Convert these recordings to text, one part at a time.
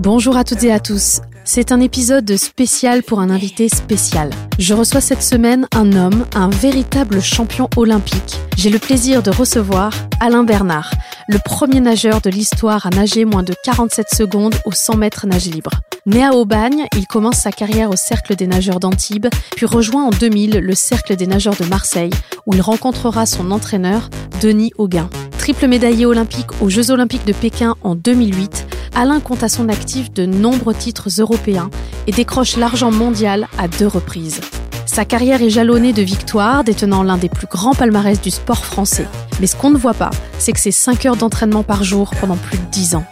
Bonjour à toutes et à tous. C'est un épisode spécial pour un invité spécial. Je reçois cette semaine un homme, un véritable champion olympique. J'ai le plaisir de recevoir Alain Bernard, le premier nageur de l'histoire à nager moins de 47 secondes au 100 mètres nage libre. Né à Aubagne, il commence sa carrière au Cercle des nageurs d'Antibes, puis rejoint en 2000 le Cercle des nageurs de Marseille, où il rencontrera son entraîneur, Denis Auguin. Triple médaillé olympique aux Jeux olympiques de Pékin en 2008, Alain compte à son actif de nombreux titres européens et décroche l'argent mondial à deux reprises. Sa carrière est jalonnée de victoires, détenant l'un des plus grands palmarès du sport français. Mais ce qu'on ne voit pas, c'est que c'est 5 heures d'entraînement par jour pendant plus de 10 ans.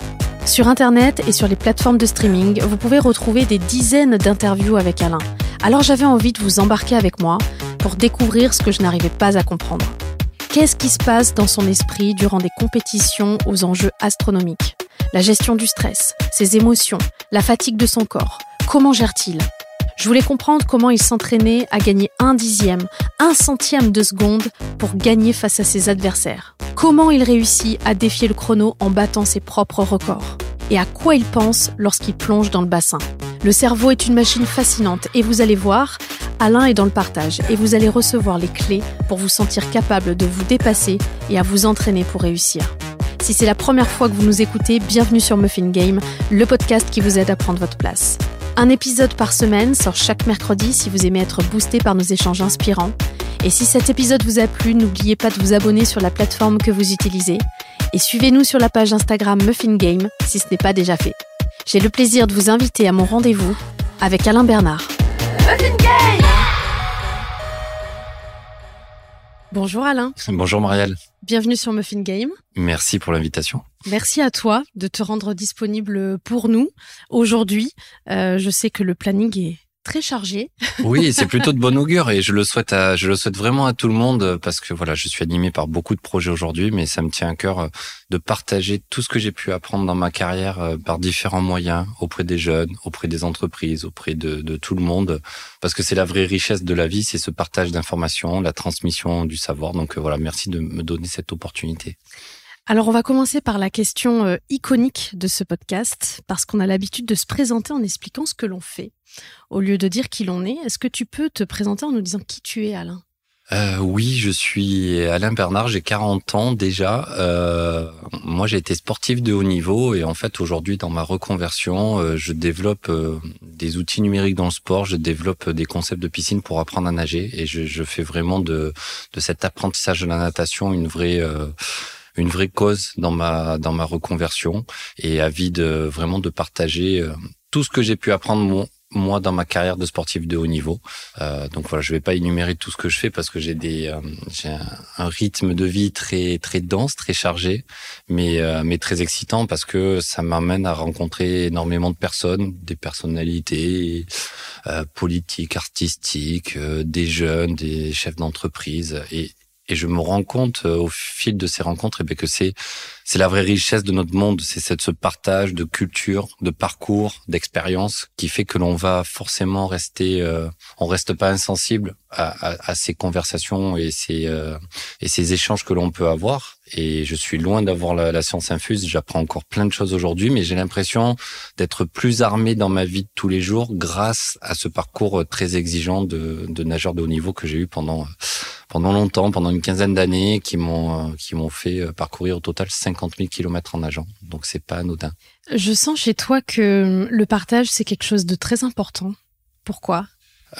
Sur Internet et sur les plateformes de streaming, vous pouvez retrouver des dizaines d'interviews avec Alain. Alors j'avais envie de vous embarquer avec moi pour découvrir ce que je n'arrivais pas à comprendre. Qu'est-ce qui se passe dans son esprit durant des compétitions aux enjeux astronomiques? La gestion du stress, ses émotions, la fatigue de son corps. Comment gère-t-il? Je voulais comprendre comment il s'entraînait à gagner un dixième, un centième de seconde pour gagner face à ses adversaires. Comment il réussit à défier le chrono en battant ses propres records. Et à quoi il pense lorsqu'il plonge dans le bassin. Le cerveau est une machine fascinante et vous allez voir, Alain est dans le partage et vous allez recevoir les clés pour vous sentir capable de vous dépasser et à vous entraîner pour réussir. Si c'est la première fois que vous nous écoutez, bienvenue sur Muffin Game, le podcast qui vous aide à prendre votre place. Un épisode par semaine sort chaque mercredi si vous aimez être boosté par nos échanges inspirants. Et si cet épisode vous a plu, n'oubliez pas de vous abonner sur la plateforme que vous utilisez. Et suivez-nous sur la page Instagram Muffin Game si ce n'est pas déjà fait. J'ai le plaisir de vous inviter à mon rendez-vous avec Alain Bernard. Bonjour Alain. Bonjour Marielle. Bienvenue sur Muffin Game. Merci pour l'invitation. Merci à toi de te rendre disponible pour nous aujourd'hui. Euh, je sais que le planning est très chargé. Oui, c'est plutôt de bon augure et je le souhaite à, je le souhaite vraiment à tout le monde parce que voilà, je suis animé par beaucoup de projets aujourd'hui, mais ça me tient à cœur euh, de partager tout ce que j'ai pu apprendre dans ma carrière euh, par différents moyens auprès des jeunes, auprès des entreprises, auprès de, de tout le monde, parce que c'est la vraie richesse de la vie, c'est ce partage d'informations, la transmission du savoir. Donc euh, voilà, merci de me donner cette opportunité. Alors on va commencer par la question euh, iconique de ce podcast, parce qu'on a l'habitude de se présenter en expliquant ce que l'on fait, au lieu de dire qui l'on est. Est-ce que tu peux te présenter en nous disant qui tu es, Alain? Euh, oui, je suis Alain Bernard, j'ai 40 ans déjà. Euh, moi, j'ai été sportif de haut niveau et en fait, aujourd'hui, dans ma reconversion, je développe des outils numériques dans le sport, je développe des concepts de piscine pour apprendre à nager et je, je fais vraiment de, de cet apprentissage de la natation une vraie une vraie cause dans ma dans ma reconversion et avide de vraiment de partager euh, tout ce que j'ai pu apprendre moi dans ma carrière de sportif de haut niveau. Euh, donc voilà, je vais pas énumérer tout ce que je fais parce que j'ai des euh, j'ai un, rythme de vie très très dense, très chargé, mais euh, mais très excitant parce que ça m'amène à rencontrer énormément de personnes, des personnalités politiques, artistiques, des jeunes, des chefs d'entreprise et et je me rends compte euh, au fil de ces rencontres eh bien, que c'est c'est la vraie richesse de notre monde, c'est ce partage de culture, de parcours, d'expérience qui fait que l'on va forcément rester, euh, on reste pas insensible à, à, à, ces conversations et ces euh, et ces échanges que l'on peut avoir. Et je suis loin d'avoir la, la, science infuse. J'apprends encore plein de choses aujourd'hui, mais j'ai l'impression d'être plus armé dans ma vie de tous les jours grâce à ce parcours très exigeant de, de nageur de haut niveau que j'ai eu pendant pendant longtemps, pendant une quinzaine d'années, qui m'ont qui m'ont fait euh, parcourir au total 50 000 kilomètres en nageant. Donc c'est pas anodin. Je sens chez toi que le partage c'est quelque chose de très important. Pourquoi?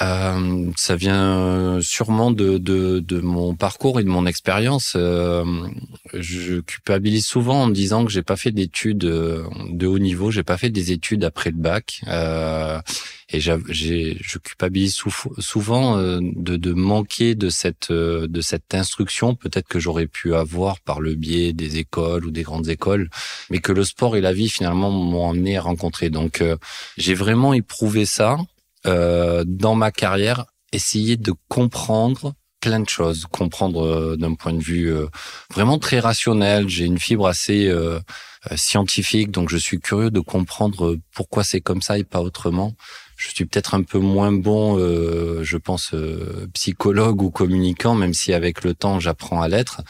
Euh, ça vient sûrement de, de, de, mon parcours et de mon expérience. Euh, je culpabilise souvent en me disant que j'ai pas fait d'études euh, de haut niveau, j'ai pas fait des études après le bac. Euh, et je culpabilise souvent euh, de, de, manquer de cette euh, de cette instruction peut-être que j'aurais pu avoir par le biais des écoles ou des grandes écoles, mais que le sport et la vie finalement m'ont amené à rencontrer. Donc euh, j'ai vraiment éprouvé ça dans ma carrière, essayer de comprendre plein de choses, comprendre d'un point de vue vraiment très rationnel. J'ai une fibre assez scientifique, donc je suis curieux de comprendre pourquoi c'est comme ça et pas autrement je suis peut-être un peu moins bon, euh, je pense, euh, psychologue ou communicant, même si avec le temps j'apprends à l'être.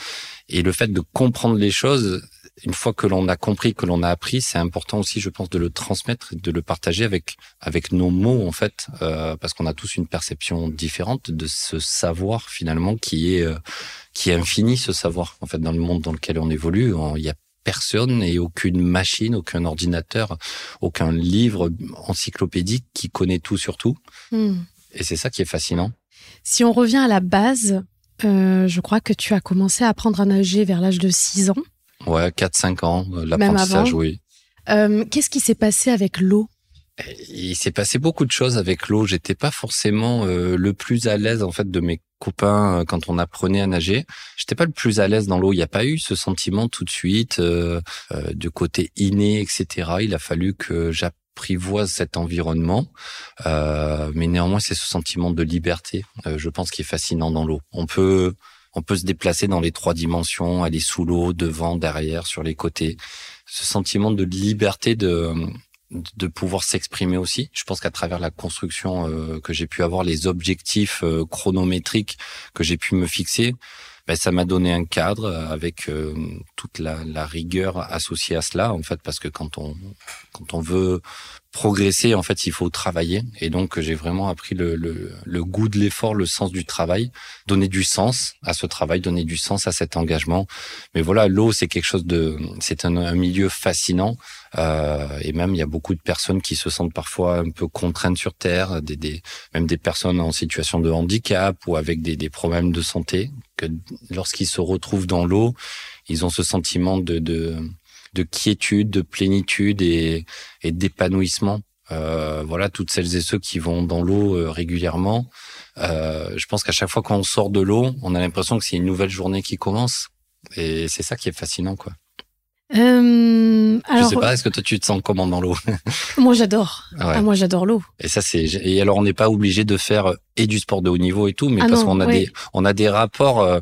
Et le fait de comprendre les choses, une fois que l'on a compris, que l'on a appris, c'est important aussi, je pense, de le transmettre, de le partager avec avec nos mots en fait, euh, parce qu'on a tous une perception différente de ce savoir finalement qui est euh, qui est infini, ce savoir en fait dans le monde dans lequel on évolue. Il y a personne et aucune machine, aucun ordinateur, aucun livre encyclopédique qui connaît tout sur tout. Hmm. Et c'est ça qui est fascinant. Si on revient à la base, euh, je crois que tu as commencé à apprendre à nager vers l'âge de 6 ans. Ouais, 4-5 ans, euh, l'apprentissage, oui. Euh, Qu'est-ce qui s'est passé avec l'eau? Il s'est passé beaucoup de choses avec l'eau. J'étais pas forcément euh, le plus à l'aise en fait de mes copains euh, quand on apprenait à nager. J'étais pas le plus à l'aise dans l'eau. Il n'y a pas eu ce sentiment tout de suite euh, de côté inné, etc. Il a fallu que j'apprivoise cet environnement, mais néanmoins c'est ce sentiment de liberté, je pense, qui est fascinant dans l'eau. On peut on peut se déplacer dans les trois dimensions, aller sous l'eau, devant, derrière, sur les côtés. Ce sentiment de liberté de de pouvoir s'exprimer aussi. Je pense qu'à travers la construction euh, que j'ai pu avoir, les objectifs euh, chronométriques que j'ai pu me fixer, ben, ça m'a donné un cadre avec euh, toute la, rigueur associée à cela, en fait, parce que quand on quand on veut progresser, en fait, il faut travailler. Et donc, j'ai vraiment appris le, goût de l'effort, le sens du travail, donner du sens à ce travail, donner du sens à cet engagement. Mais voilà, l'eau, c'est quelque chose de, c'est un, milieu fascinant. Euh, et même, il y a beaucoup de personnes qui se sentent parfois un peu contraintes sur terre, même des personnes en situation de handicap ou avec des problèmes de santé, lorsqu'ils se retrouvent dans l'eau, ils ont ce sentiment de, de de quiétude, de plénitude et, et d'épanouissement. Euh, voilà, toutes celles et ceux qui vont dans l'eau euh, régulièrement. Euh, je pense qu'à chaque fois qu'on sort de l'eau, on a l'impression que c'est une nouvelle journée qui commence. Et c'est ça qui est fascinant, quoi. Euh, alors, je sais pas, est-ce que toi tu te sens comment dans l'eau? Moi j'adore. Ah, moi j'adore l'eau. Et ça c'est et alors on n'est pas obligé de faire et du sport de haut niveau et tout, mais ah parce qu'on a des on a des rapports euh,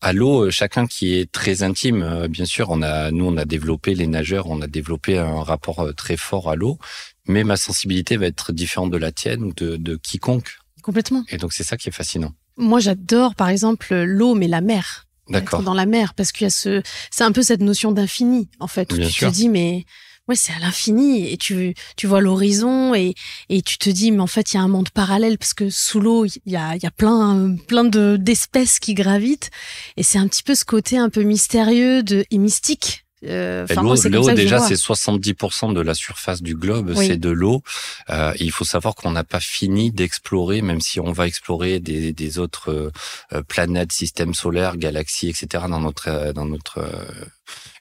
à l'eau, euh, chacun qui est très intime. Euh, bien sûr, on a, nous, on a développé les nageurs, on a développé un rapport euh, très fort à l'eau, mais ma sensibilité va être différente de la tienne ou de, de quiconque. Complètement. Et donc c'est ça qui est fascinant. Moi, j'adore, par exemple, l'eau, mais la mer. D'accord. Dans la mer, parce qu'il y a ce, c'est un peu cette notion d'infini, en fait, où tu te dis, mais ouais, c'est à l'infini et tu tu vois l'horizon et et tu te dis mais en fait il y a un monde parallèle parce que sous l'eau il y a il y a plein plein de d'espèces qui gravitent et c'est un petit peu ce côté un peu mystérieux de et mystique euh, l'eau, déjà, c'est 70% de la surface du globe, c'est de l'eau. Euh, il faut savoir qu'on n'a pas fini d'explorer, même si on va explorer des, des autres euh, planètes, systèmes solaires, galaxies, etc. dans notre dans notre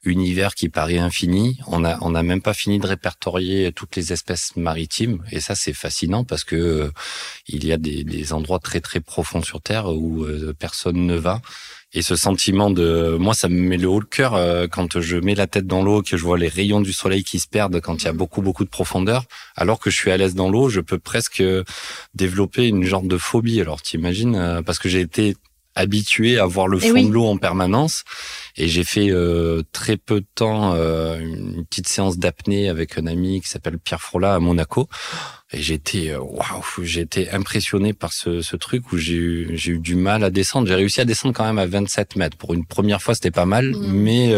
univers qui paraît infini. On a on n'a même pas fini de répertorier toutes les espèces maritimes, et ça c'est fascinant parce que il y a des, des endroits très très profonds sur Terre où personne ne va. Et ce sentiment de, moi, ça me met le haut le cœur euh, quand je mets la tête dans l'eau, que je vois les rayons du soleil qui se perdent quand il y a beaucoup, beaucoup de profondeur. Alors que je suis à l'aise dans l'eau, je peux presque développer une genre de phobie. Alors, t'imagines, euh, parce que j'ai été habitué à voir le eh fond de l'eau en permanence. Et j'ai fait euh, très peu de temps euh, une petite séance d'apnée avec un ami qui s'appelle Pierre Frola à Monaco. Et j'ai été, euh, waouh, j'ai été impressionné par ce, ce truc où j'ai eu, j'ai eu du mal à descendre. J'ai réussi à descendre quand même à 27 mètres. Pour une première fois, c'était pas mal, mmh. mais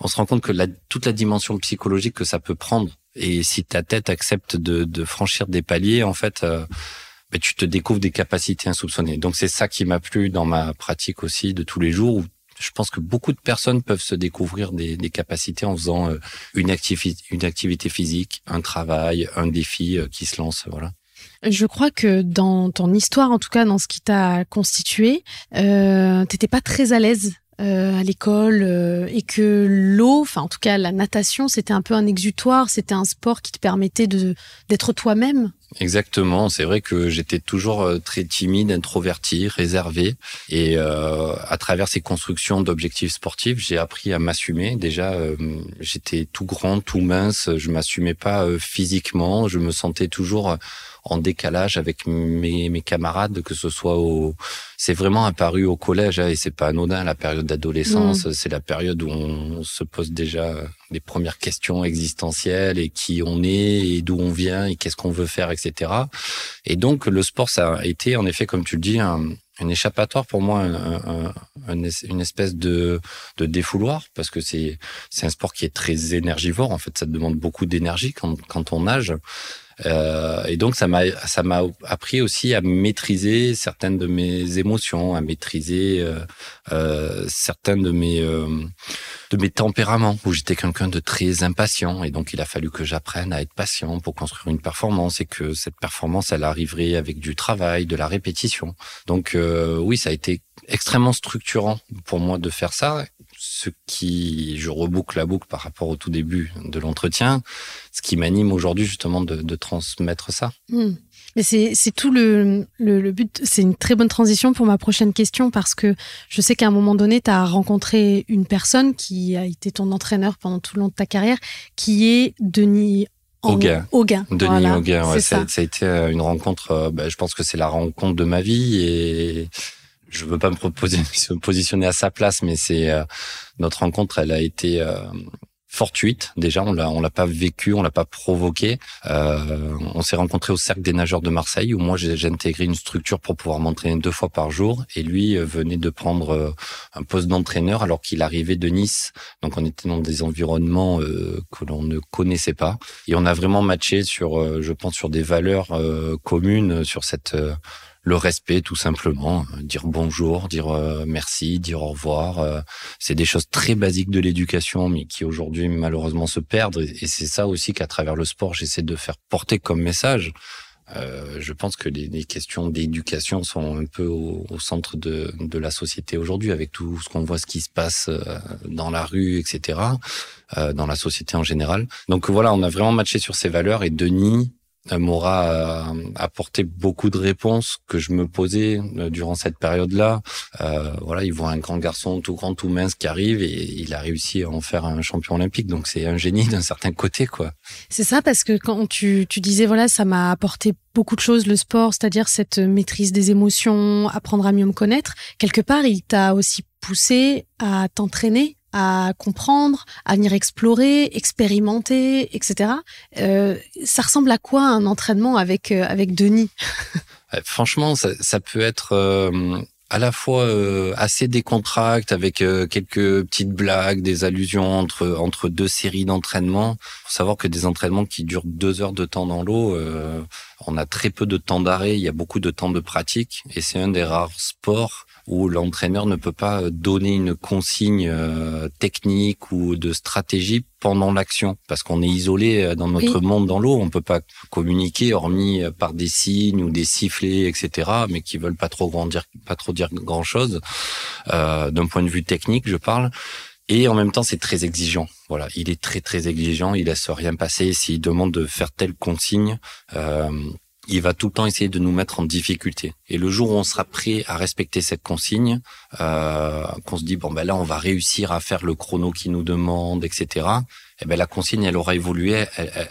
on se rend compte que la, toute la dimension psychologique que ça peut prendre. Et si ta tête accepte de, de franchir des paliers, en fait, ben, tu te découvres des capacités insoupçonnées. Donc c'est ça qui m'a plu dans ma pratique aussi de tous les jours. Où je pense que beaucoup de personnes peuvent se découvrir des, capacités en faisant euh, une activité physique, un travail, un défi euh, qui se lance. Voilà. Je crois que dans ton histoire, en tout cas dans ce qui t'a constitué, euh, t'étais pas très à l'aise euh, à l'école euh, et que l'eau, enfin en tout cas la natation, c'était un peu un exutoire, c'était un sport qui te permettait d'être toi-même. Exactement, c'est vrai que j'étais toujours euh, très timide, introverti, réservé et à travers ces constructions d'objectifs sportifs, j'ai appris à m'assumer. Déjà, j'étais tout grand, tout mince, je m'assumais pas physiquement, je me sentais toujours en décalage avec mes, mes camarades, que ce soit au... C'est vraiment apparu au collège, hein, et c'est pas anodin, la période d'adolescence, mm. c'est la période où on se pose déjà les premières questions existentielles, et qui on est, et d'où on vient, et qu'est-ce qu'on veut faire, etc. Et donc, le sport, ça a été, en effet, comme tu le dis, un, échappatoire pour moi, une espèce de, de défouloir parce que c'est c'est un sport qui est très énergivore. En fait, ça demande beaucoup d'énergie quand, quand on nage. Euh, et donc ça m'a ça m'a appris aussi à maîtriser certaines de mes émotions, à maîtriser euh, euh, certains de mes euh, de mes tempéraments où j'étais quelqu'un de très impatient et donc il a fallu que j'apprenne à être patient pour construire une performance et que cette performance elle arriverait avec du travail, de la répétition. Donc euh, oui, ça a été extrêmement structurant pour moi de faire ça ce qui, je reboucle la boucle par rapport au tout début de l'entretien, ce qui m'anime aujourd'hui justement de, transmettre ça. Hmm. Mais c'est tout le, le, but. C'est une très bonne transition pour ma prochaine question parce que je sais qu'à un moment donné, tu as rencontré une personne qui a été ton entraîneur pendant tout le long de ta carrière, qui est Denis Auguin. Auguin. Denis Auguin, ça. Ça, a été euh, une rencontre, bah, je pense que c'est la rencontre de ma vie et je veux pas me proposer se positionner à sa place, mais c'est euh, notre rencontre, elle a été euh, fortuite. Déjà, on l'a on l'a pas vécu, on l'a pas provoqué. Euh, on s'est rencontré au cercle des nageurs de Marseille où moi j'ai intégré une structure pour pouvoir m'entraîner deux fois par jour et lui euh, venait de prendre un poste d'entraîneur alors qu'il arrivait de Nice. Donc on était dans des environnements que l'on ne connaissait pas et on a vraiment matché sur, je pense, sur des valeurs communes sur cette le respect tout simplement, euh, dire bonjour, dire euh, merci, dire au revoir. Euh, c'est des choses très basiques de l'éducation, mais qui aujourd'hui malheureusement se perdent. Et c'est ça aussi qu'à travers le sport, j'essaie de faire porter comme message. je pense que les, questions d'éducation sont un peu au, centre de, de, la société aujourd'hui, avec tout ce qu'on voit, ce qui se passe dans la rue, etc., dans la société en général. Donc voilà, on a vraiment matché sur ces valeurs. Et Denis, m'aura euh, apporté beaucoup de réponses que je me posais euh, durant cette période-là. Euh, voilà, il voit un grand garçon tout grand, tout mince qui arrive et il a réussi à en faire un champion olympique. Donc c'est un génie d'un certain côté, quoi. C'est ça parce que quand tu, tu disais voilà, ça m'a apporté beaucoup de choses le sport, c'est-à-dire cette maîtrise des émotions, apprendre à mieux me connaître. Quelque part, il t'a aussi poussé à t'entraîner à comprendre, à venir explorer, expérimenter, etc. Euh, ça ressemble à quoi un entraînement avec euh, avec Denis? Franchement, ça, peut être euh, à la fois euh, assez décontracte avec quelques petites blagues, des allusions entre entre deux séries d'entraînements. Faut savoir que des entraînements qui durent deux heures de temps dans l'eau, on a très peu de temps d'arrêt. Il y a beaucoup de temps de pratique et c'est un des rares sports où l'entraîneur ne peut pas donner une consigne euh, technique ou de stratégie pendant l'action parce qu'on est isolé euh, dans notre monde dans l'eau, on peut pas communiquer hormis euh, par des signes ou des sifflets, etc. Mais qui veulent pas trop grandir, pas trop dire grand chose. Euh, D'un point de vue technique, je parle. Et en même temps, c'est très exigeant. Voilà, il est très très exigeant. Il laisse rien passer. S'il demande de faire telle consigne, euh, il va tout le temps essayer de nous mettre en difficulté. Et le jour où on sera prêt à respecter cette consigne, euh, qu'on se dit bon ben là on va réussir à faire le chrono qui nous demande, etc. Et eh ben la consigne elle aura évolué,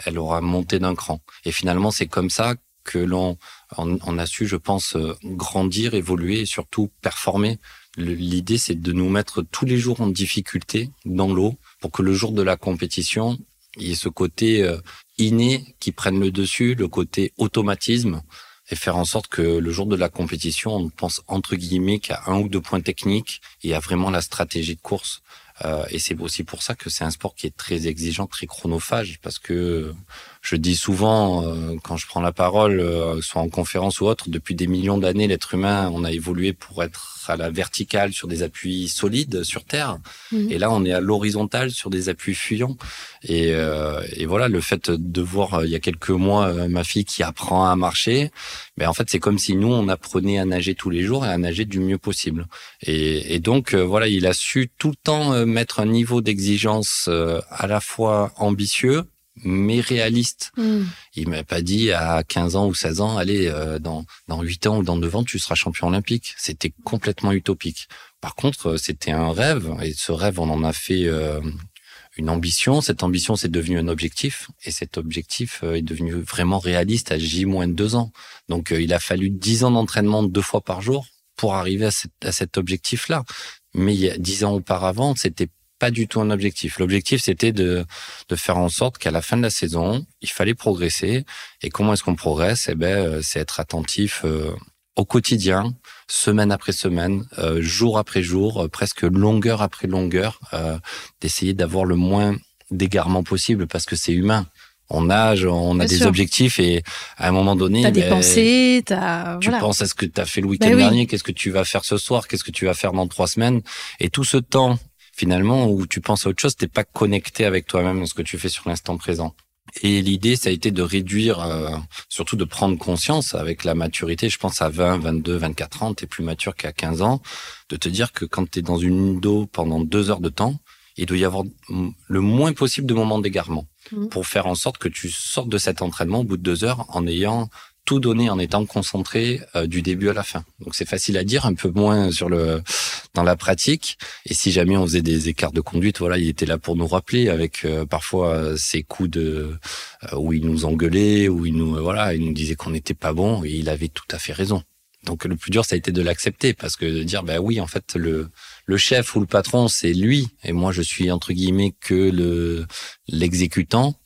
elle, aura monté d'un cran. Et finalement c'est comme ça que l'on on, a su, je pense, euh, grandir, évoluer et surtout performer. L'idée c'est de nous mettre tous les jours en difficulté dans l'eau pour que le jour de la compétition il y ait ce côté euh, inné qui prenne le dessus, le côté automatisme, et faire en sorte que le jour de la compétition, on pense entre guillemets qu'à un ou deux points techniques et à vraiment la stratégie de course. Euh, et c'est aussi pour ça que c'est un sport qui est très exigeant, très chronophage, parce que je dis souvent, euh, quand je prends la parole, euh, soit en conférence ou autre, depuis des millions d'années, l'être humain, on a évolué pour être à la verticale sur des appuis solides sur Terre. Mhm. Et là, on est à l'horizontale sur des appuis fuyants. Et, euh, et, voilà, le fait de voir il y a quelques mois ma fille qui apprend à marcher, mais ben, en fait, c'est comme si nous, on apprenait à nager tous les jours et à nager du mieux possible. Et, et donc, voilà, il a su tout le temps mettre un niveau d'exigence à la fois ambitieux, mais réaliste. Mm. Il m'a pas dit à 15 ans ou 16 ans, allez, euh, dans, dans 8 ans ou dans 9 ans, tu seras champion olympique. C'était complètement utopique. Par contre, euh, c'était un rêve, et ce rêve, on en a fait euh, une ambition. Cette ambition, c'est devenu un objectif, et cet objectif est devenu vraiment réaliste à J-2 ans. Donc, il a fallu 10 ans d'entraînement deux fois par jour pour arriver à, à cet objectif-là. Mais il y a 10 ans auparavant, c'était pas du tout un objectif. L'objectif, c'était de, de faire en sorte qu'à la fin de la saison, il fallait progresser. Et comment est-ce qu'on progresse? Eh ben, euh, c'est être attentif euh, au quotidien, semaine après semaine, euh, jour après jour, euh, presque longueur après longueur, d'essayer d'avoir le moins d'égarement possible parce que c'est humain. On nage, on a des objectifs et à un moment donné, t'as des ben, pensées, t'as tu penses à ce que tu as fait le week-end ben dernier, qu'est-ce que tu vas faire ce soir, qu'est-ce que tu vas faire dans trois semaines, et tout ce temps finalement où tu penses à autre chose, t'es pas connecté avec toi-même dans ce que tu fais sur l'instant présent. Et l'idée, ça a été de réduire, euh, surtout de prendre conscience avec la maturité. Je pense à 20, 22, 24 ans, tu es plus mature qu'à 15 ans, de te dire que quand tu es dans une dos pendant deux heures de temps, il doit y avoir le moins possible de moments d'égarement mmh. pour faire en sorte que tu sortes de cet entraînement au bout de deux heures en ayant tout donner en étant concentré euh, du début à la fin. Donc c'est facile à dire, un peu moins sur le dans la pratique. Et si jamais on faisait des écarts de conduite, voilà, il était là pour nous rappeler avec euh, parfois ces coups de euh, où il nous engueulait, où il nous voilà, il nous disait qu'on n'était pas bon et il avait tout à fait raison. Donc le plus dur ça a été de l'accepter parce que de dire bah oui en fait le le chef ou le patron c'est lui et moi je suis entre guillemets que le l'exécutant.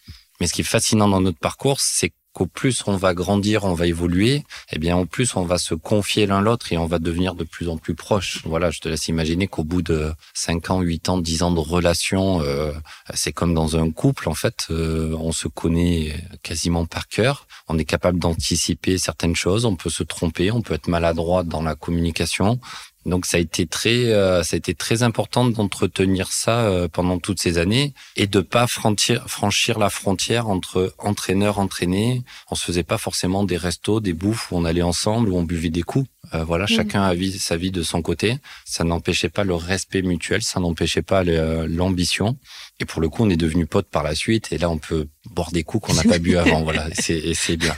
Mais ce qui est fascinant dans notre parcours, c'est qu'au plus on va grandir, on va évoluer, eh bien au plus on va se confier l'un l'autre et on va devenir de plus en plus proches. Voilà, je te laisse imaginer qu'au bout de 5 ans, 8 ans, 10 ans de relation, euh, c'est comme dans un couple en fait, euh, on se connaît quasiment par cœur, on est capable d'anticiper certaines choses, on peut se tromper, on peut être maladroit dans la communication, donc ça a été très, euh, ça a été très important d'entretenir ça euh, pendant toutes ces années et de pas franchir, franchir la frontière entre entraîneur entraîné. On se faisait pas forcément des restos, des bouffes où on allait ensemble, où on buvait des coups. Euh, voilà, mmh. chacun a sa vie de son côté. Ça n'empêchait pas le respect mutuel, ça n'empêchait pas l'ambition. Et pour le coup, on est devenu potes par la suite. Et là, on peut boire des coups qu'on n'a pas bu avant. Voilà, c'est bien.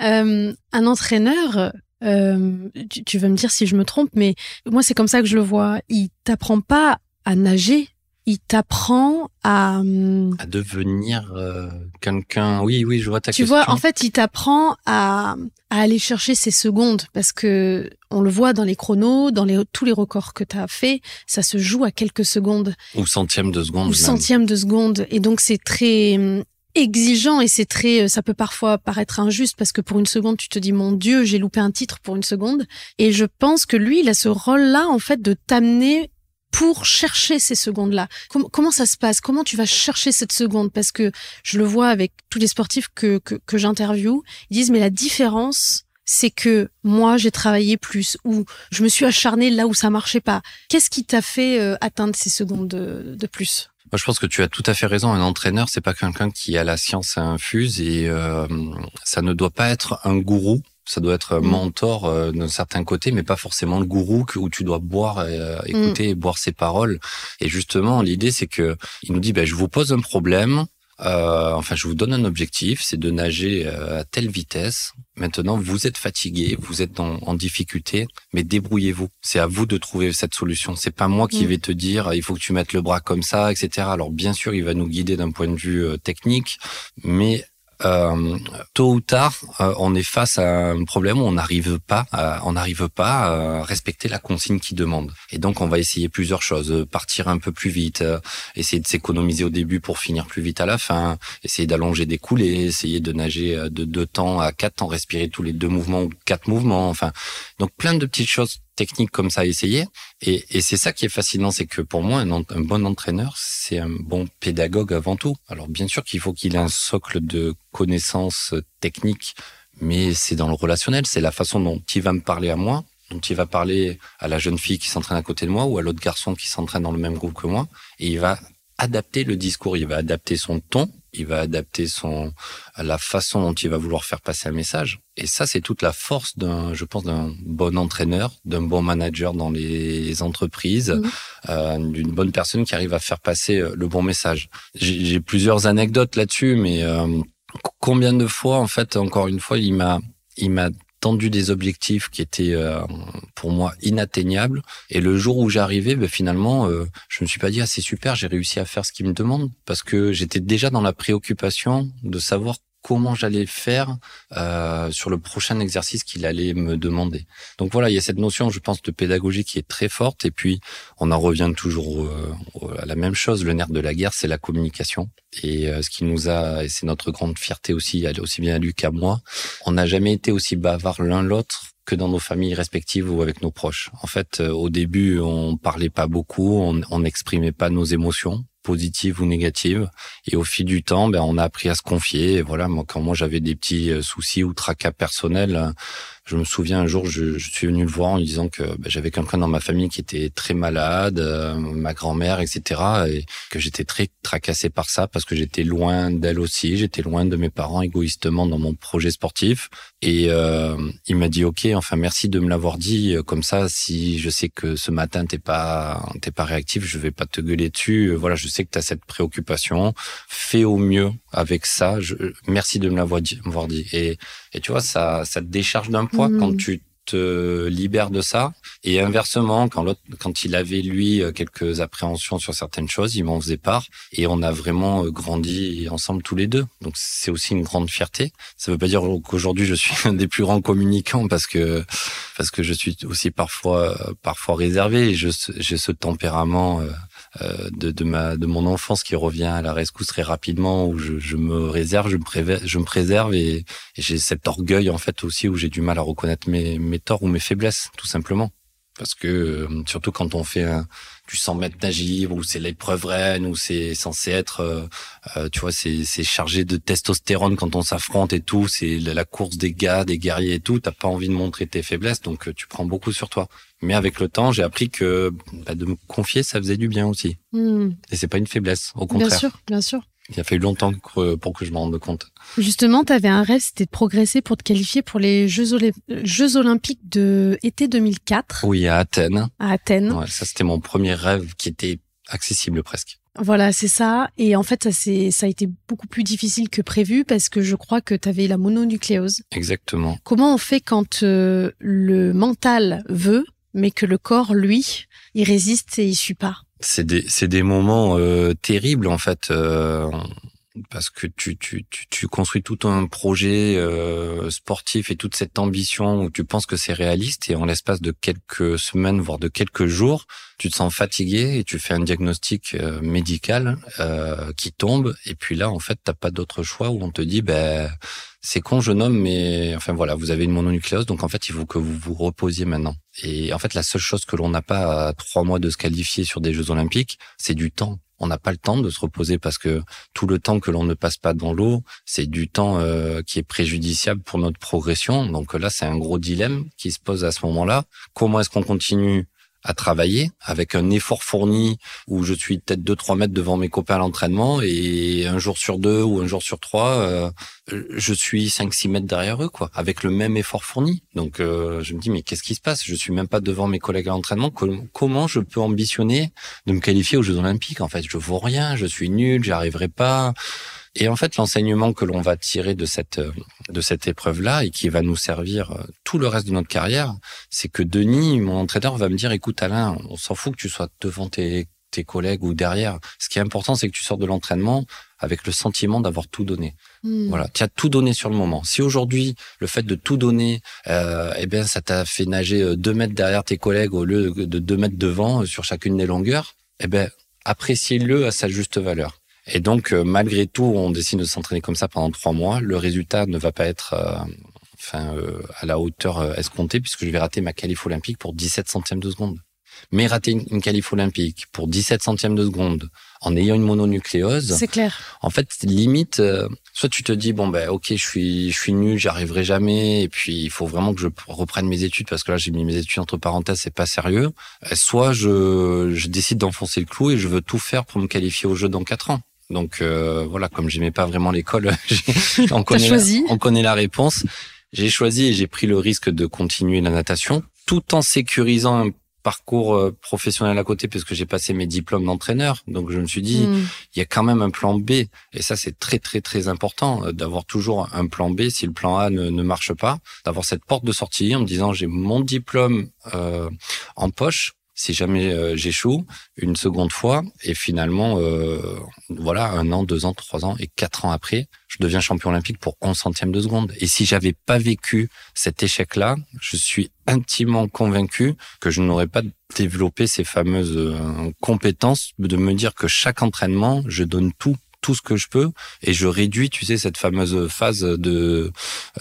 un entraîneur, euh, tu, tu, vas me dire si je me trompe, mais moi c'est comme ça que je le vois. Il t'apprend pas à nager, il t'apprend à hum, à devenir euh, quelqu'un. Oui, oui, je vois ta tu question. Tu vois, en fait, il t'apprend à, à aller chercher ses secondes parce que on le voit dans les chronos, dans les, tous les records que tu as fait, ça se joue à quelques secondes. Ou centièmes de seconde. Ou centièmes de seconde. Et donc c'est très hum, exigeant et c'est très euh, ça peut parfois paraître injuste parce que pour une seconde tu te dis mon dieu j'ai loupé un titre pour une seconde. Et je pense que lui il a ce rôle là en fait de t'amener pour chercher ces secondes là comment ça se passe? Comment tu vas chercher cette seconde? Parce que je le vois avec tous les sportifs que que, que j'interviewe. Ils disent mais la différence c'est que moi j'ai travaillé plus ou je me suis acharné là où ça marchait pas. Qu'est-ce qui t'a fait euh, atteindre ces secondes de plus? Moi, je pense que tu as tout à fait raison. Un entraîneur, c'est pas quelqu'un qui a la science infuse et euh, ça ne doit pas être un gourou. Ça doit être un mm. mentor euh, d'un certain côté, mais pas forcément le gourou où tu dois boire, euh, écouter et boire ses paroles. Et justement, l'idée, c'est que il nous dit, ben, je vous pose un problème. Euh, enfin, je vous donne un objectif, c'est de nager euh, à telle vitesse. Maintenant, vous êtes fatigué, vous êtes en difficulté, mais débrouillez-vous. C'est à vous de trouver cette solution. C'est pas moi qui mm. vais te dire il faut que tu mettes le bras comme ça, etc. Alors bien sûr, il va nous guider d'un point de vue euh, technique, mais euh, tôt ou tard, euh, on est face à un problème où on n'arrive pas, à, on n'arrive pas à respecter la consigne qui demande. Et donc, on va essayer plusieurs choses partir un peu plus vite, euh, essayer de s'économiser au début pour finir plus vite à la fin, essayer d'allonger des coulées, essayer de nager de deux temps à quatre temps, respirer tous les deux mouvements ou quatre mouvements. Enfin, donc plein de petites choses techniques comme ça à essayer. Et, et c'est ça qui est fascinant, c'est que pour moi, un, un bon entraîneur, c'est un bon pédagogue avant tout. Alors bien sûr qu'il faut qu'il ait un socle de connaissances techniques, mais c'est dans le relationnel, c'est la façon dont il va me parler à moi, dont il va parler à la jeune fille qui s'entraîne à côté de moi ou à l'autre garçon qui s'entraîne dans le même groupe que moi, et il va adapter le discours, il va adapter son ton, il va adapter son la façon dont il va vouloir faire passer un message. Et ça, c'est toute la force d'un, je pense, d'un bon entraîneur, d'un bon manager dans les entreprises, mmh. euh, d'une bonne personne qui arrive à faire passer euh, le bon message. J'ai plusieurs anecdotes là-dessus, mais euh, combien de fois, en fait, encore une fois, il m'a il m'a tendu des objectifs qui étaient euh, pour moi inatteignables. Et le jour où j'arrivais, ben, finalement, euh, je me suis pas dit ah c'est super, j'ai réussi à faire ce qu'il me demande parce que j'étais déjà dans la préoccupation de savoir comment j'allais faire euh, sur le prochain exercice qu'il allait me demander. Donc voilà, il y a cette notion, je pense, de pédagogie qui est très forte. Et puis, on en revient toujours euh, à la même chose. Le nerf de la guerre, c'est la communication. Et euh, ce qui nous a, et c'est notre grande fierté aussi, aussi bien à lui qu'à moi, on n'a jamais été aussi bavard l'un l'autre que dans nos familles respectives ou avec nos proches. En fait, euh, au début, on parlait pas beaucoup, on n'exprimait pas nos émotions positives ou négatives. Et au fil du temps, ben, on a appris à se confier. Et voilà, moi, quand moi j'avais des petits euh, soucis ou tracas personnels, je me souviens un jour, je, je suis venu le voir en lui disant que bah, j'avais quelqu'un dans ma famille qui était très malade, euh, ma grand-mère, etc., et que j'étais très tracassé par ça parce que j'étais loin d'elle aussi, j'étais loin de mes parents égoïstement dans mon projet sportif. Et euh, il m'a dit OK, enfin merci de me l'avoir dit comme ça. Si je sais que ce matin t'es pas t'es pas réactif, je vais pas te gueuler dessus. Voilà, je sais que tu as cette préoccupation. Fais au mieux avec ça. Je, merci de me l'avoir dit, dit. Et, et tu vois, ça, ça te décharge d'un poids quand mm. tu te libères de ça. Et inversement, quand l'autre, quand il avait lui quelques appréhensions sur certaines choses, il m'en faisait part. Et on a vraiment grandi ensemble tous les deux. Donc c'est aussi une grande fierté. Ça veut pas dire qu'aujourd'hui je suis un des plus grands communicants parce que parce que je suis aussi parfois parfois réservé. Et j'ai ce tempérament euh, euh, de, de, ma de mon enfance qui revient à la rescousse très rapidement où je, je me réserve, je me, préserve, je me préserve et, j'ai cet orgueil en fait aussi où j'ai du mal à reconnaître mes, mes torts ou mes faiblesses tout simplement. Parce que euh, surtout quand on fait un, du 100 mètres nage libre ou c'est l'épreuve reine ou c'est censé être euh, euh, tu vois c'est c'est chargé de testostérone quand on s'affronte et tout c'est la course des gars des guerriers et tout t'as pas envie de montrer tes faiblesses donc tu prends beaucoup sur toi mais avec le temps j'ai appris que bah, de me confier ça faisait du bien aussi hmm. et c'est pas une faiblesse au contraire bien sûr bien sûr il a fallu longtemps pour que je m'en rende compte. Justement, tu avais un rêve, c'était de progresser pour te qualifier pour les Jeux, Jeux olympiques de été 2004. Oui, à Athènes. À Athènes. Ouais, ça, c'était mon premier rêve qui était accessible presque. Voilà, c'est ça. Et en fait, ça a été beaucoup plus difficile que prévu parce que je crois que tu avais la mononucléose. Exactement. Comment on fait quand euh, le mental veut, mais que le corps, lui, il résiste et il suit pas. C'est des des moments euh, terribles en fait euh, parce que tu, tu, tu, tu, construis tout un projet euh, sportif et toute cette ambition où tu penses que c'est réaliste et en l'espace de quelques semaines voire de quelques jours tu te sens fatigué et tu fais un diagnostic médical qui tombe. Et puis là en fait t'as pas d'autre choix où on te dit ben c'est con, jeune homme, mais enfin voilà, vous avez une mononucléose, donc en fait, il faut que vous vous reposiez maintenant. Et en fait, la seule chose que l'on n'a pas à trois mois de se qualifier sur des Jeux Olympiques, c'est du temps. On n'a pas le temps de se reposer parce que tout le temps que l'on ne passe pas dans l'eau, c'est du temps euh, qui est préjudiciable pour notre progression. Donc là, c'est un gros dilemme qui se pose à ce moment-là. Comment est-ce qu'on continue à travailler avec un effort fourni où je suis peut-être deux trois mètres devant mes copains à l'entraînement et un jour sur deux ou un jour sur trois euh, je suis cinq six mètres derrière eux quoi avec le même effort fourni. Donc euh, je me dis mais qu'est-ce qui se passe? Je suis même pas devant mes collègues à l'entraînement. Comment je peux ambitionner de me qualifier aux Jeux Olympiques en fait? Je vaux rien je suis nul j'y arriverai pas et en fait, l'enseignement que l'on va tirer de cette de cette épreuve-là et qui va nous servir euh, tout le reste de notre carrière, c'est que Denis, mon entraîneur, va me dire "Écoute, Alain, on s'en fout que tu sois devant tes tes collègues ou derrière. Ce qui est important, c'est que tu sors de l'entraînement avec le sentiment d'avoir tout donné. Hmm. Voilà, tu as tout donné sur le moment. Si aujourd'hui le fait de tout donner, euh, eh bien, ça t'a fait nager euh, deux mètres derrière tes collègues au lieu de deux mètres devant euh, sur chacune des longueurs, eh ben, appréciez-le à sa juste valeur. Et donc, euh, malgré tout, on décide de s'entraîner comme ça pendant trois mois. Le résultat ne va pas être euh, enfin, euh, à la hauteur escomptée puisque je vais rater ma qualif olympique pour 17 centièmes de seconde. Mais rater une, une qualif olympique pour 17 centièmes de seconde en ayant une mononucléose. C'est clair. En fait, limite, soit tu te dis bon ben ok, je suis je suis nul, j'y arriverai jamais, et puis il faut vraiment que je reprenne mes études parce que là j'ai mis mes études entre parenthèses, c'est pas sérieux. Soit je je décide d'enfoncer le clou et je veux tout faire pour me qualifier au jeu dans quatre ans. Donc euh, voilà, comme j'aimais pas vraiment l'école, on, connaît la, on connaît la réponse. J'ai choisi et j'ai pris le risque de continuer la natation, tout en sécurisant un parcours euh, professionnel à côté, parce que j'ai passé mes diplômes d'entraîneur. Donc je me suis dit, hmm. il y a quand même un plan B, et ça c'est très très très important euh, d'avoir toujours un plan B si le plan A ne, ne marche pas, d'avoir cette porte de sortie en me disant j'ai mon diplôme euh, en poche si jamais euh, j'échoue une seconde fois et finalement euh, voilà un an deux ans trois ans et quatre ans après je deviens champion olympique pour 11 centièmes de seconde. Et si j'avais pas vécu cet échec là je suis intimement convaincu que je n'aurais pas développé ces fameuses euh, compétences de me dire que chaque entraînement je donne tout tout ce que je peux et je réduis, tu sais, cette fameuse phase de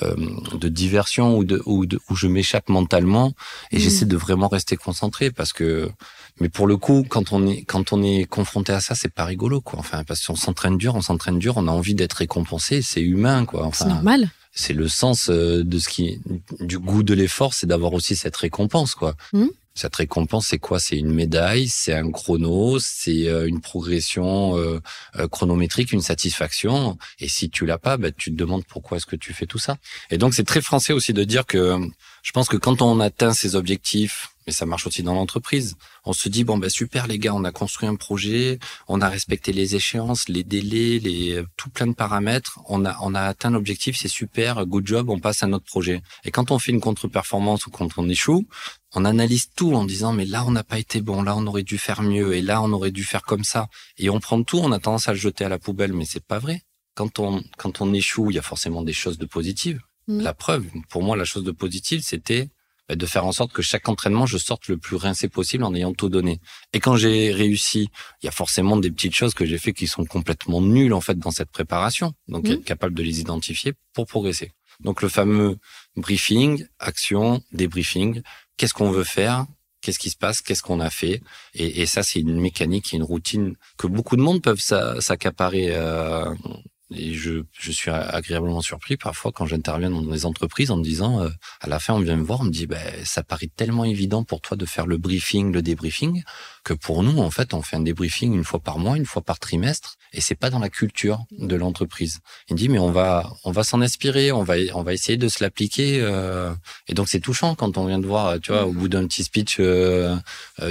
euh, de diversion ou de où, où je m'échappe mentalement et mmh. j'essaie de vraiment rester concentré parce que mais pour le coup, quand on est quand on est confronté à ça, c'est pas rigolo quoi. Enfin parce qu'on s'entraîne dur, on s'entraîne dur, on a envie d'être récompensé, c'est humain quoi. Enfin, c'est normal. C'est le sens euh, de ce qui du goût de l'effort, c'est d'avoir aussi cette récompense quoi. Mmh. Cette récompense, c'est quoi? C'est une médaille, c'est un chrono, c'est euh, une progression euh, chronométrique, une satisfaction? Et si tu l'as pas, bah, tu te demandes pourquoi est-ce que tu fais tout ça. Et donc, c'est très français aussi de dire que je pense que quand on atteint ses objectifs, mais ça marche aussi dans l'entreprise. On se dit bon ben super les gars, on a construit un projet, on a respecté les échéances, les délais, les tout plein de paramètres, on a on a atteint l'objectif, c'est super, good job, on passe à notre projet. Et quand on fait une contre-performance ou quand on échoue, on analyse tout en disant mais là on n'a pas été bon, là on aurait dû faire mieux et là on aurait dû faire comme ça et on prend tout, on a tendance à le jeter à la poubelle mais c'est pas vrai. Quand on quand on échoue, il y a forcément des choses de positives. Mmh. La preuve, pour moi la chose de positive, c'était de faire en sorte que chaque entraînement, je sorte le plus rincé possible en ayant tout donné. Et quand j'ai réussi, il y a forcément des petites choses que j'ai fait qui sont complètement nulles en fait dans cette préparation. Donc être capable de les identifier pour progresser. Donc le fameux briefing, action, débriefing. Qu'est-ce qu'on veut faire? Qu'est-ce qui se passe? Qu'est-ce qu'on a fait? Et, et, ça, c'est une mécanique, une routine que beaucoup de monde peuvent s'accaparer euh, et je, je suis agréablement surpris parfois quand j'interviens dans des entreprises en me disant, euh, à la fin, on vient me voir, on me dit, ben, ça paraît tellement évident pour toi de faire le briefing, le débriefing, que pour nous, en fait, on fait un débriefing une fois par mois, une fois par trimestre, et c'est pas dans la culture de l'entreprise. Il me dit, mais on va, on va s'en inspirer, on va, on va essayer de se l'appliquer. Euh, et donc c'est touchant quand on vient de voir, tu vois, au bout d'un petit speech euh,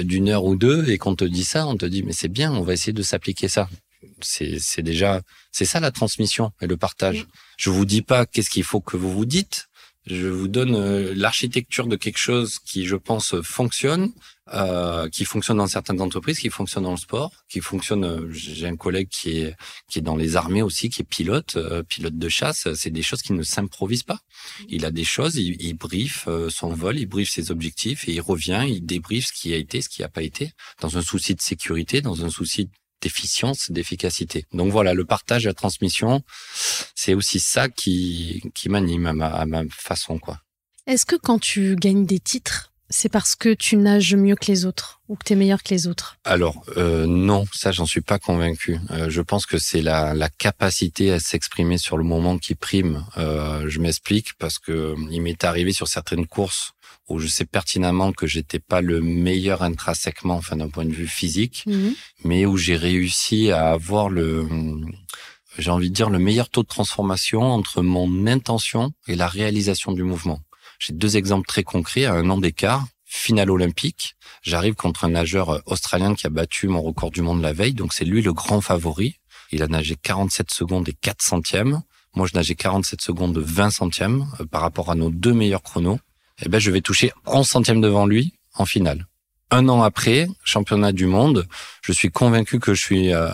d'une heure ou deux, et qu'on te dit ça, on te dit, mais c'est bien, on va essayer de s'appliquer ça c'est déjà c'est ça la transmission et le partage. Je vous dis pas qu'est-ce qu'il faut que vous vous dites. Je vous donne euh, l'architecture de quelque chose qui, je pense, fonctionne, euh, qui fonctionne dans certaines entreprises, qui fonctionne dans le sport, qui fonctionne. Euh, j'ai un collègue qui est qui est dans les armées aussi, qui est pilote, pilote de chasse. C'est des choses qui ne s'improvisent pas. Il a des choses, il, il briefe son vol, il briefe ses objectifs et il revient, il débriefe ce qui a été, ce qui n'a pas été, dans un souci de sécurité, dans un souci d'efficience, d'efficacité. Donc voilà, le partage, la transmission, c'est aussi ça qui, qui m'anime à ma, à ma façon, quoi. Est-ce que quand tu gagnes des titres, c'est parce que tu nages mieux que les autres ou que tu es meilleur que les autres? Alors euh, non, ça j'en suis pas convaincu. Euh, je pense que c'est la, la capacité à s'exprimer sur le moment qui prime. Euh, je m'explique parce que il m'est arrivé sur certaines courses où je sais pertinemment que j'étais pas le meilleur intrinsèquement, enfin d'un point de vue physique, mhm. mais où j'ai réussi à avoir le, j'ai envie de dire le meilleur taux de transformation entre mon intention et la réalisation du mouvement. J'ai deux exemples très concrets à un an d'écart. Finale olympique, j'arrive contre un nageur australien qui a battu mon record du monde la veille, donc c'est lui le grand favori. Il a nagé 47 secondes et 4 centièmes. Moi, je nageais 47 secondes de 20 centièmes euh, par rapport à nos deux meilleurs chronos eh ben, je vais toucher 11 centièmes devant lui en finale. Un an après, championnat du monde, je suis convaincu que je suis euh,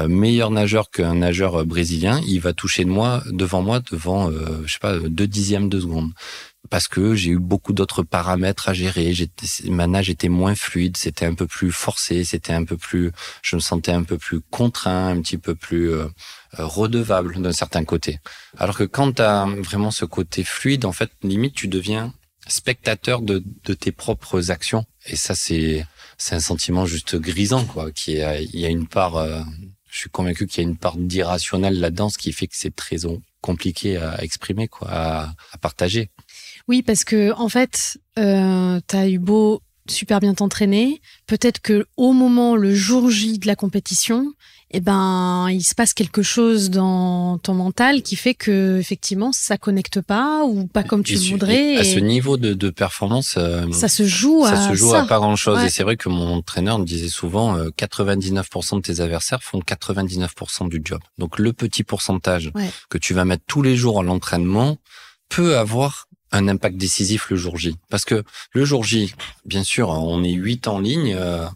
euh, meilleur nageur qu'un nageur brésilien. Il va toucher de moi, devant moi, devant, euh, je sais pas, deux dixièmes de seconde. Parce que j'ai eu beaucoup d'autres paramètres à gérer. Ma nage était moins fluide, c'était un peu plus forcé, c'était un peu plus, je me sentais un peu plus contraint, un petit peu plus redevable d'un certain côté. Alors que quand tu as vraiment ce côté fluide, en fait, limite, tu deviens spectateur de, tes propres actions. Et ça, c'est c'est un sentiment juste grisant, quoi. Qui il y a une part, euh, je suis convaincu qu'il y a une part d'irrationnel là-dedans, ce qui fait que c'est très compliqué à exprimer, quoi, à, partager. Oui, parce que en fait, euh, tu as eu beau super bien t'entraîner, peut-être que au moment, le jour J de la compétition, eh ben, il se passe quelque chose dans ton mental qui fait que effectivement ça connecte pas ou pas comme tu le voudrais. À ce niveau de, de performance, euh, ça se joue ça à se joue à pas grand chose. Et c'est vrai que mon entraîneur me disait souvent, 99% euh, de tes adversaires font 99% du job. Donc le petit pourcentage que tu vas mettre tous les jours à l'entraînement peut avoir un impact décisif le jour J. Parce que le jour J, bien sûr, on est huit en ligne. Euh,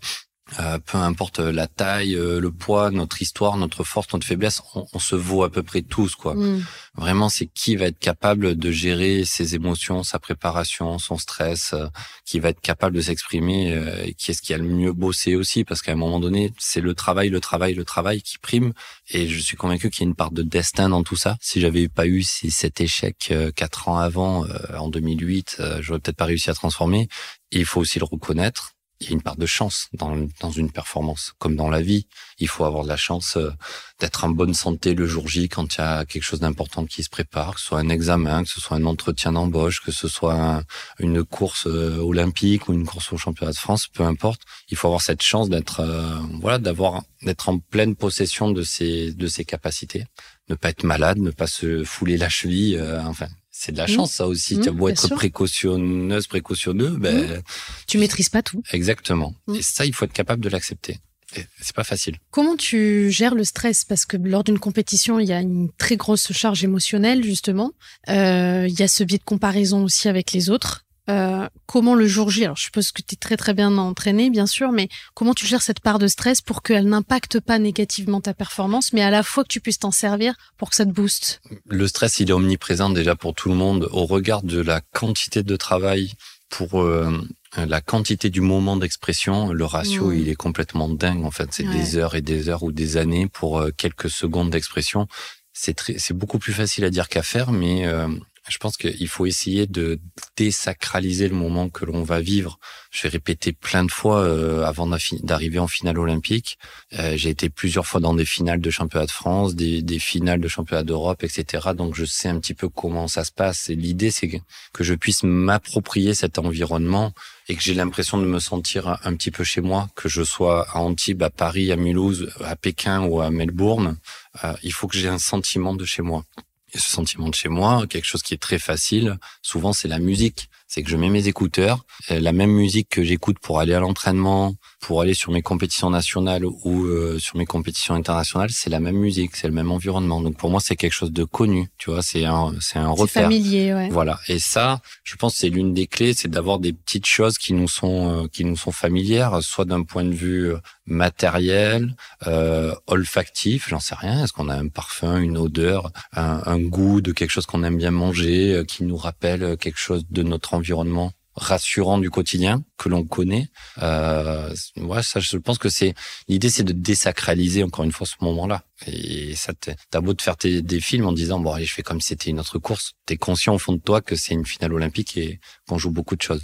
Euh, peu importe la taille, euh, le poids, notre histoire, notre force, notre faiblesse, on, on se vaut à peu près tous, quoi. Mm. Vraiment, c'est qui va être capable de gérer ses émotions, sa préparation, son stress, euh, qui va être capable de s'exprimer, euh, et qui est-ce qui a le mieux bossé aussi, parce qu'à un moment donné, c'est le travail, le travail, le travail qui prime. Et je suis convaincu qu'il y a une part de destin dans tout ça. Si j'avais pas eu cet échec euh, quatre ans avant, euh, en 2008, euh, j'aurais peut-être pas réussi à transformer. Et il faut aussi le reconnaître. Il y a une part de chance dans, dans une performance, comme dans la vie. Il faut avoir de la chance euh, d'être en bonne santé le jour J quand il y a quelque chose d'important qui se prépare, que ce soit un examen, que ce soit un entretien d'embauche, que ce soit un- une course euh, olympique ou une course au championnat de France, peu importe. Il faut avoir cette chance d'être, euh, voilà, d'avoir, d'être en pleine possession de ses, de ses capacités, ne pas être malade, ne pas se fouler la cheville. enfin, c'est de la Mmh. chance ça aussi. Mmh, tu as beau être sûr. précautionneuse, précautionneux, ben Tu maîtrises pas tout. exactement. Mmh. Et ça, il faut être capable de l'accepter. C'est pas facile. Comment tu gères le stress? Parce que lors d'une compétition, il y a une très grosse charge émotionnelle, justement. Euh, il y a ce biais de comparaison aussi avec les autres. Euh, comment le jour J Alors, je suppose que tu es très très bien entraîné, bien sûr, mais comment tu gères cette part de stress pour qu'elle n'impacte pas négativement ta performance, mais à la fois que tu puisses t'en servir pour que ça te booste? Le stress, il est omniprésent déjà pour tout le monde au regard de la quantité de travail pour euh, la quantité du moment d'expression. Le ratio, il est complètement dingue en fait. C'est Ouais. des heures et des heures ou des années pour euh, quelques secondes d'expression. C'est beaucoup plus facile à dire qu'à faire, mais je pense qu'il faut essayer de désacraliser le moment que l'on va vivre. Je vais répéter plein de fois euh, avant d'arriver en finale olympique. Euh, j'ai été plusieurs fois dans des finales de championnat de France, des, des finales de championnat d'Europe, etc. Donc je sais un petit peu comment ça se passe. L'idée, c'est que, je puisse m'approprier cet environnement et que j'ai l'impression de me sentir un, un petit peu chez moi, que je sois à Antibes, à Paris, à Mulhouse, à Pékin ou à Melbourne. Euh, il faut que j'ai un sentiment de chez moi. Et ce sentiment de chez moi, quelque chose qui est très facile, souvent c'est la musique. C'est que je mets mes écouteurs, euh, la même musique que j'écoute pour aller à l'entraînement, pour aller sur mes compétitions nationales ou euh, sur mes compétitions internationales, c'est la même musique, c'est le même environnement. Donc pour moi, c'est quelque chose de connu, tu vois, c'est un, c'est un repère. familier, ouais. Voilà. Et ça, je pense, c'est l'une des clés, c'est d'avoir des petites choses qui nous sont euh, qui nous sont familières, soit d'un point de vue euh, matériel, euh, olfactif, j'en sais rien. Est-ce qu'on a un parfum, une odeur, un, goût de quelque chose qu'on aime bien manger, euh, qui nous rappelle quelque chose de notre environnement rassurant du quotidien que l'on connaît? Euh, ouais, ça, je pense que c'est l'idée, c'est de désacraliser encore une fois ce moment-là. Et ça, t'as beau de faire des films en disant bon allez, je fais comme si c'était une autre course. T'es conscient au fond de toi que c'est une finale olympique et qu'on joue beaucoup de choses.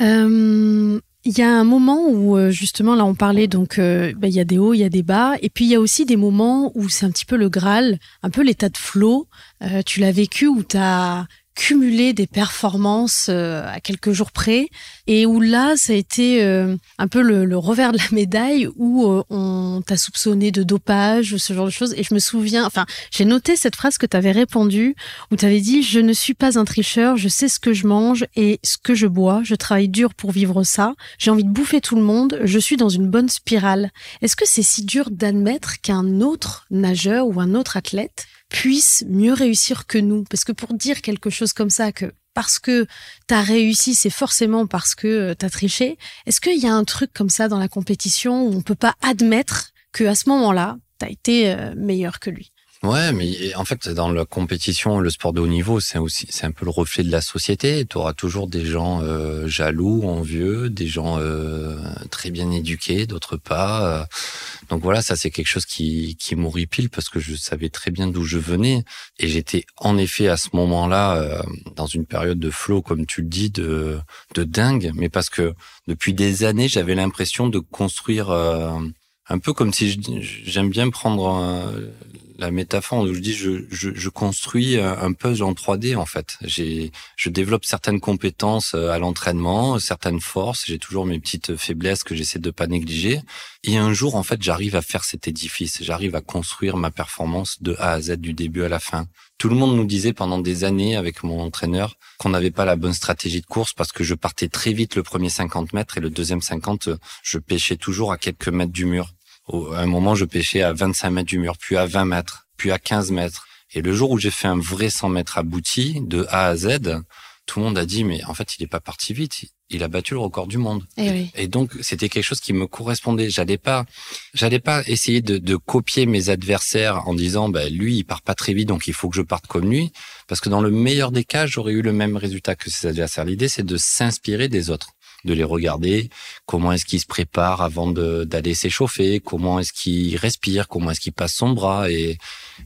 Euh, Il y a un moment où euh, justement là on parlait donc euh, bah, il y a des hauts, il y a des bas et puis il y a aussi des moments où c'est un petit peu le Graal, un peu l'état de flow. Euh, tu l'as vécu où tu as cumulé des performances euh, à quelques jours près. Et où là ça a été euh, un peu le, revers de la médaille où euh, on t'a soupçonné de dopage ce genre de choses. Et je me souviens enfin j'ai noté cette phrase que tu avais répondue où tu avais dit Je ne suis pas un tricheur, je sais ce que je mange et ce que je bois, je travaille dur pour vivre ça, j'ai envie de bouffer tout le monde, je suis dans une bonne spirale. Est-ce que c'est si dur d'admettre qu'un autre nageur ou un autre athlète puisse mieux réussir que nous. Parce que pour dire quelque chose comme ça, que parce que t'as réussi, c'est forcément parce que euh, t'as triché, est-ce qu'il y a un truc comme ça dans la compétition où on peut pas admettre que à ce moment-là, t'as été euh, meilleur que lui? Ouais, mais en fait, dans la compétition, le sport de haut niveau, c'est aussi, c'est un peu le reflet de la société. Tu auras toujours des gens euh, jaloux, envieux, des gens euh, très bien éduqués, d'autres pas. Euh, Donc voilà, ça c'est quelque chose qui, qui m'horripile parce que je savais très bien d'où je venais et j'étais en effet à ce moment-là euh, dans une période de flow, comme tu le dis, de, de dingue, mais parce que depuis des années, j'avais l'impression de construire euh, un peu comme si j'aime bien prendre euh, la métaphore où je dis je, je, je construis un un puzzle en 3D en fait. J'ai je développe certaines compétences euh, à l'entraînement, certaines forces. J'ai toujours mes petites faiblesses que j'essaie de pas négliger. Et un jour en fait j'arrive à faire cet édifice. J'arrive à construire ma performance de A à Z du début à la fin. Tout le monde nous disait pendant des années avec mon entraîneur qu'on n'avait pas la bonne stratégie de course parce que je partais très vite le premier 50 mètres et le deuxième 50, euh, je pêchais toujours à quelques mètres du mur. Au- À un moment, je pêchais à 25 mètres du mur, puis à 20 mètres, puis à 15 mètres. Et le jour où j'ai fait un vrai 100 mètres abouti, de A à Z, tout le monde a dit, mais en fait, il n'est pas parti vite. Il a battu le record du monde. Et, et donc, c'était quelque chose qui me correspondait. J'allais pas, j'allais pas essayer de, de, copier mes adversaires en disant, bah, lui, il part pas très vite, donc il faut que je parte comme lui. Parce que dans le meilleur des cas, j'aurais eu le même résultat que ses adversaires. L'idée, c'est de s'inspirer des autres de les regarder, comment est-ce qu'il se prépare avant d'aller s'échauffer, comment est-ce qu'il respire, comment est-ce qu'il passe son bras? Et,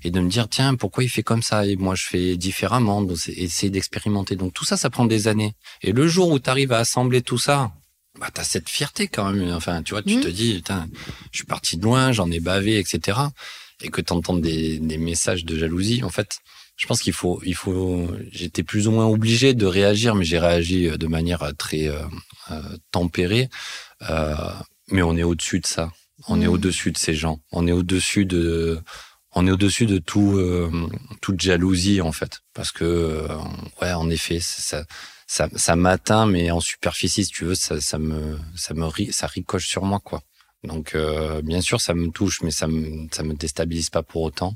et de me dire tiens pourquoi il fait comme ça? Et moi je fais différemment, donc essayer d'expérimenter. Donc tout ça, ça prend des années. Et le jour où tu arrives à assembler tout ça, bah t'as cette fierté quand même. Enfin tu vois, tu mmh. te dis putain, je suis parti de loin, j'en ai bavé, etc. Et que t'entends des, des messages de jalousie, en fait, je pense qu'il faut, il faut. J'étais plus ou moins obligé de réagir, mais j'ai réagi de manière très euh, euh, tempéré, euh, mais on est au-dessus de ça. On est mmh. au-dessus de ces gens. On est au-dessus de, on est au-dessus de tout, euh, toute jalousie en fait, parce que ouais, en effet, ça, ça, ça m'atteint, mais en superficie, si tu veux, ça, ça me, ça me, ça ricoche sur moi quoi. Donc euh, bien sûr ça me touche, mais ça me ça me déstabilise pas pour autant.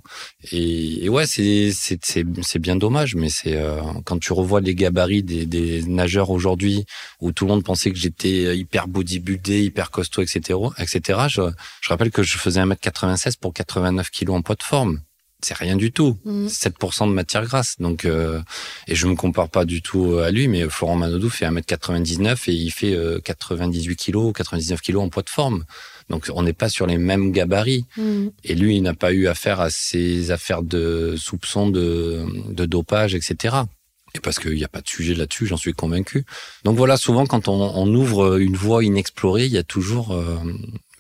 Et, et ouais c'est c'est c'est bien dommage, mais c'est euh, quand tu revois les gabarits des, des nageurs aujourd'hui où tout le monde pensait que j'étais hyper bodybuildé, hyper costaud, etc. etc. Je, je rappelle que je faisais 1m96 pour 89 kilos en poids de forme c'est rien du tout. 7% mmh. de matière grasse. Donc, euh, et je me compare pas du tout à lui, mais Florent Manodou fait 1m99 et il fait 98 kg, 99 kg en poids de forme. Donc on n'est pas sur les mêmes gabarits. Mm. Et lui, il n'a pas eu affaire à ces affaires de soupçons de, de dopage, etc. Et parce qu'il n'y a pas de sujet là-dessus, j'en suis convaincu. Donc voilà, souvent quand on, on, ouvre une voie inexplorée, il y a toujours euh,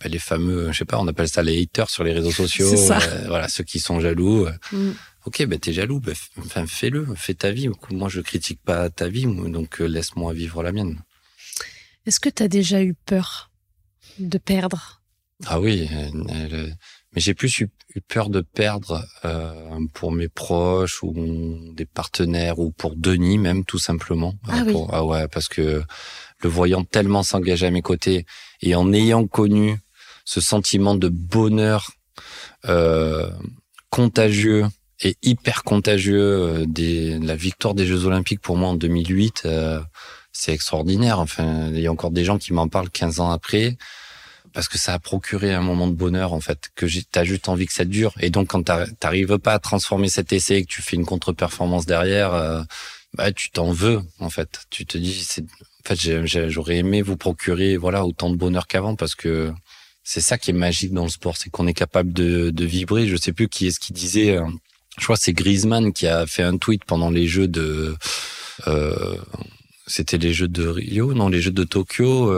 ben, les fameux, je sais pas, on appelle ça les haters sur les réseaux sociaux. Euh, voilà, ceux qui sont jaloux. Mm. Ok, ben t'es jaloux, ben, enfin fais-le, fais ta vie. Moi, je critique pas ta vie, donc euh, laisse-moi vivre la mienne. Est-ce que tu as déjà eu peur? De perdre Ah oui, mais j'ai plus eu peur de perdre euh, pour mes proches ou des partenaires ou pour Denis même tout simplement. Ah, oui. ah ouais, parce que le voyant tellement s'engager à mes côtés et en ayant connu ce sentiment de bonheur euh, contagieux et hyper contagieux euh, des la victoire des Jeux Olympiques pour moi en 2008 euh, c'est extraordinaire enfin il y a encore des gens qui m'en parlent 15 ans après parce que ça a procuré un moment de bonheur en fait que t'as juste envie que ça dure. Et donc quand t'arrives pas à transformer cet essai et que tu fais une contre-performance derrière euh, bah tu t'en veux en fait. Tu te dis en fait j'aurais aimé vous procurer voilà autant de bonheur qu'avant parce que c'est ça qui est magique dans le sport c'est qu'on est capable de, vibrer. Je sais plus qui est ce qui disait euh, je crois c'est Griezmann qui a fait un tweet pendant les jeux de euh, c'était les jeux de Rio non les jeux de Tokyo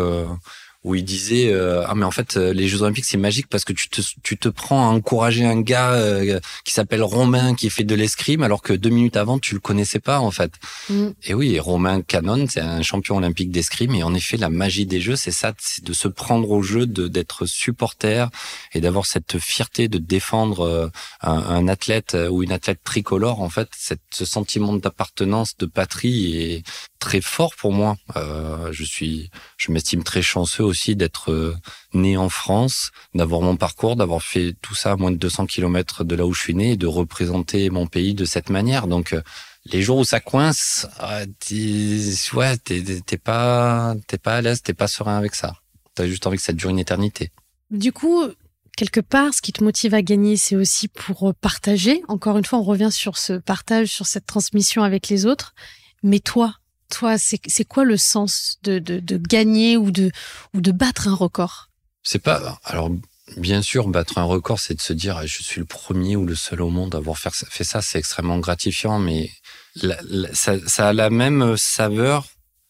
où il disait euh, ah mais en fait euh, les Jeux Olympiques c'est magique parce que tu te tu te prends à encourager un gars euh, qui s'appelle Romain qui fait de l'escrime alors que deux minutes avant tu le connaissais pas en fait. Mm. Et oui, Romain Canon c'est un champion olympique d'escrime et en effet la magie des Jeux c'est ça, c'est de se prendre au jeu, de d'être supporter et d'avoir cette fierté de défendre un, un, athlète ou une athlète tricolore en fait, cette, ce sentiment d'appartenance, de patrie est très fort pour moi. Euh, je suis, je m'estime très chanceux aussi d'être euh, né en France, d'avoir mon parcours, d'avoir fait tout ça à moins de 200 kilomètres de là où je suis né et de représenter mon pays de cette manière. Donc, euh, les jours où ça coince, euh, ouais, t'es pas, t'es pas à l'aise, t'es pas serein avec ça. T'as juste envie que ça dure une éternité. Du coup, quelque part, ce qui te motive à gagner, c'est aussi pour partager. Encore une fois, on revient sur ce partage, sur cette transmission avec les autres. Mais toi, toi, c'est quoi le sens de, de, gagner ou de, ou de battre un record? C'est pas. Alors, bien sûr, battre un record, c'est de se dire je suis le premier ou le seul au monde à avoir fait ça. C'est extrêmement gratifiant, mais ça a la même saveur,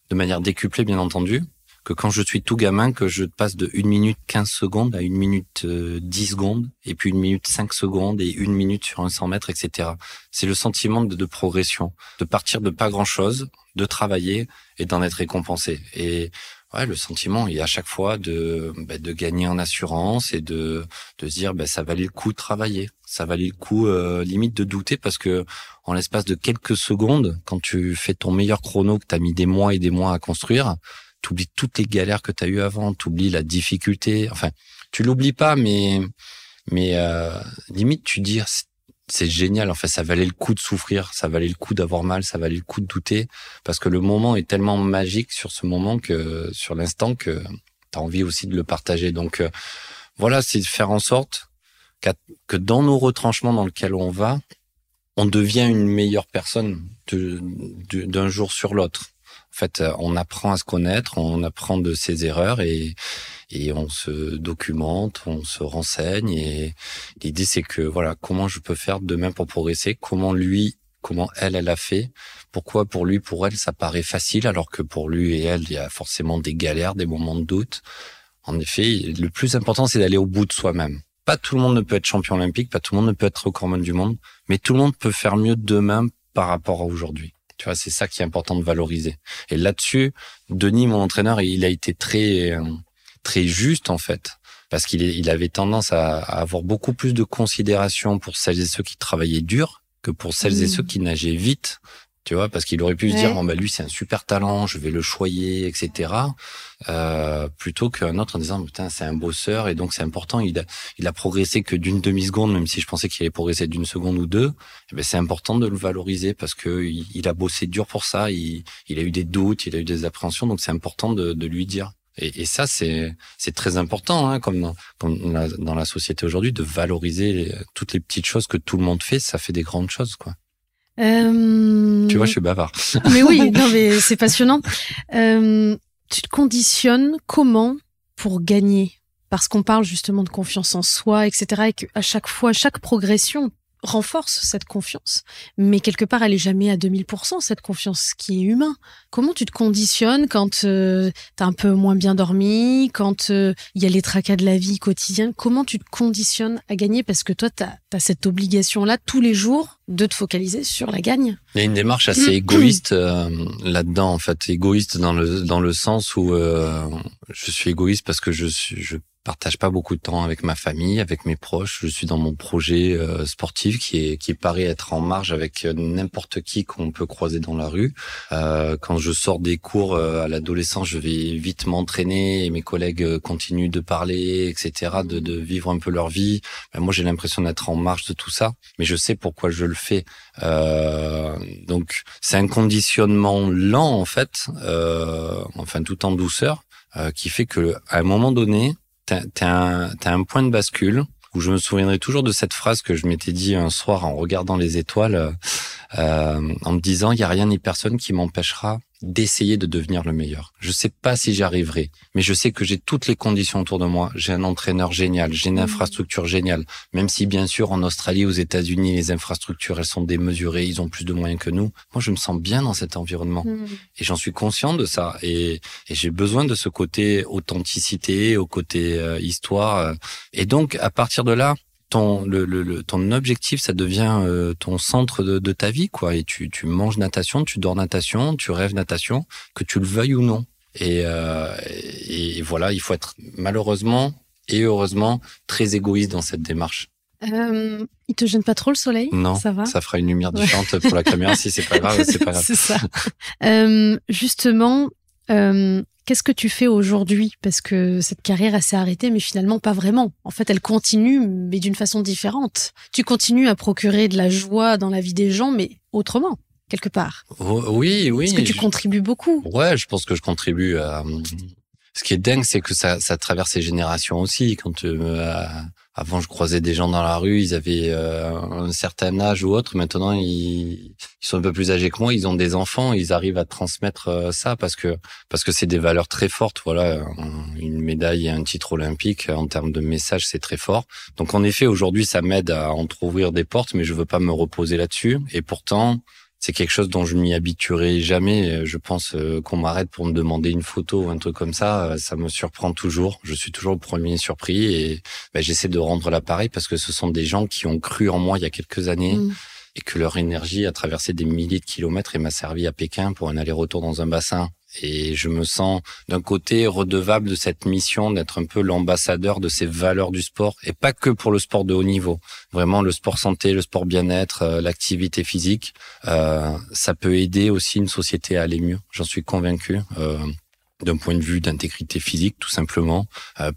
de manière décuplée, bien entendu, que quand je suis tout gamin, que je passe de 1 minute 15 secondes à 1 minute 10 euh, secondes, et puis 1 minute 5 secondes, et 1 minute sur un 100 mètres, etc. C'est le sentiment de, progression, de partir de pas grand-chose, de travailler et d'en être récompensé. Et ouais, le sentiment, a à chaque fois de, bah, de gagner en assurance et de, de se dire, bah, ça valait le coup de travailler. Ça valait le coup, euh, limite, de douter parce que en l'espace de quelques secondes, quand tu fais ton meilleur chrono que tu as mis des mois et des mois à construire, t'oublies toutes les galères que tu as eues avant, t'oublies la difficulté. Enfin, tu l'oublies pas, mais mais euh, limite tu dis c'est génial. En fait, ça valait le coup de souffrir, ça valait le coup d'avoir mal, ça valait le coup de douter, parce que le moment est tellement magique sur ce moment que sur l'instant que tu as envie aussi de le partager. Donc euh, voilà, c'est de faire en sorte que dans nos retranchements dans lesquels on va, on devient une meilleure personne d'un jour sur l'autre. Fait, on apprend à se connaître, on apprend de ses erreurs et, et on se documente, on se renseigne. Et l'idée, c'est que voilà, comment je peux faire demain pour progresser Comment lui, comment elle, elle a fait Pourquoi pour lui, pour elle, ça paraît facile alors que pour lui et elle, il y a forcément des galères, des moments de doute. En effet, le plus important, c'est d'aller au bout de soi-même. Pas tout le monde ne peut être champion olympique, pas tout le monde ne peut être recordman du monde, mais tout le monde peut faire mieux demain par rapport à aujourd'hui. Tu vois, c'est ça qui est important de valoriser. Et là-dessus, Denis, mon entraîneur, il a été très très juste en fait, parce qu'il il avait tendance à, avoir beaucoup plus de considération pour celles et ceux qui travaillaient dur que pour celles et ceux qui nageaient vite. Tu vois, parce qu'il aurait pu se dire, bon, bah, lui, c'est un super talent, je vais le choyer, etc. Euh, plutôt qu'un autre en disant, putain, c'est un bosseur et donc c'est important. Il a, il a progressé que d'une demi-seconde, même si je pensais qu'il allait progresser d'une seconde ou deux. Eh ben, c'est important de le valoriser parce que il, a bossé dur pour ça. Il, il, a eu des doutes, il a eu des appréhensions. Donc c'est important de, de lui dire. Et, et ça, c'est c'est très important, hein, comme, dans, comme la, dans la société aujourd'hui, de valoriser toutes les petites choses que tout le monde fait. Ça fait des grandes choses, quoi. Euh... Tu vois, je suis bavard. Mais oui, non, mais c'est passionnant. Euh, tu te conditionnes comment pour gagner? Parce qu'on parle justement de confiance en soi, etc. Et qu'à chaque fois, chaque progression, renforce cette confiance. Mais quelque part, elle est jamais à 2000%, cette confiance qui est humain. Comment tu te conditionnes quand euh, tu as un peu moins bien dormi, quand euh, il y a les tracas de la vie quotidienne? Comment tu te conditionnes à gagner? Parce que toi, tu as, cette obligation-là tous les jours de te focaliser sur la gagne. Il y a une démarche assez égoïste euh, là-dedans, en fait. Égoïste dans le, dans le sens où je suis égoïste parce que je, suis, je partage pas beaucoup de temps avec ma famille, avec mes proches. Je suis dans mon projet euh, sportif qui est qui paraît être en marge avec euh, n'importe qui qu'on peut croiser dans la rue. Euh, quand je sors des cours à l'adolescence, je vais vite m'entraîner et mes collègues continuent de parler, etc., de, de vivre un peu leur vie. Ben, moi, j'ai l'impression d'être en marge de tout ça, mais je sais pourquoi je le fais. donc, c'est un conditionnement lent en fait, enfin tout en douceur, qui fait que à un moment donné, t'as un, point de bascule où je me souviendrai toujours de cette phrase que je m'étais dit un soir en regardant les étoiles, euh, en me disant il y a rien ni personne qui m'empêchera d'essayer de devenir le meilleur. Je sais pas si j'y arriverai, mais je sais que j'ai toutes les conditions autour de moi. J'ai un entraîneur génial, j'ai une mmh. infrastructure géniale. Même si bien sûr en Australie, aux États-Unis, les infrastructures elles sont démesurées, ils ont plus de moyens que nous. Moi, je me sens bien dans cet environnement mmh. et j'en suis conscient de ça. Et, j'ai besoin de ce côté authenticité, au côté euh, histoire. Et donc à partir de là, ton le, le, ton objectif ça devient euh, ton centre de, de, ta vie quoi et tu tu manges natation tu dors natation tu rêves natation que tu le veuilles ou non et, euh, et, voilà il faut être malheureusement et heureusement très égoïste dans cette démarche euh, il te gêne pas trop le soleil? Non, ça va? Ça fera une lumière différente pour la caméra. si c'est pas grave, c'est pas grave. c'est ça. Euh, justement, euh, Qu'est-ce que tu fais aujourd'hui? Parce que cette carrière, elle s'est arrêtée, mais finalement pas vraiment. En fait, elle continue, mais d'une façon différente. Tu continues à procurer de la joie dans la vie des gens, mais autrement, quelque part. Oui, oui. Est-ce que tu contribues beaucoup? Ouais, je pense que je contribue à... Ce qui est dingue, c'est que ça, ça traverse les générations aussi. Quand euh, avant, je croisais des gens dans la rue, ils avaient euh, un certain âge ou autre. Maintenant, ils, ils, sont un peu plus âgés que moi, ils ont des enfants, ils arrivent à transmettre euh, ça parce que parce que c'est des valeurs très fortes. Voilà, une médaille et un titre olympique en termes de message, c'est très fort. Donc en effet, aujourd'hui, ça m'aide à entrouvrir des portes, mais je veux pas me reposer là-dessus. Et pourtant, c'est quelque chose dont je m'y habituerai jamais. Je pense euh, qu'on m'arrête pour me demander une photo ou un truc comme ça, euh, ça me surprend toujours. Je suis toujours le premier surpris et ben, j'essaie de rendre l'appareil parce que ce sont des gens qui ont cru en moi il y a quelques années. Mm. Et que leur énergie a traversé des milliers de kilomètres et m'a servi à Pékin pour un aller-retour dans un bassin et je me sens d'un côté redevable de cette mission d'être un peu l'ambassadeur de ces valeurs du sport et pas que pour le sport de haut niveau. Vraiment le sport santé, le sport bien-être, euh, l'activité physique, euh, ça peut aider aussi une société à aller mieux. J'en suis convaincu. Euh, d'un point de vue d'intégrité physique, tout simplement, euh,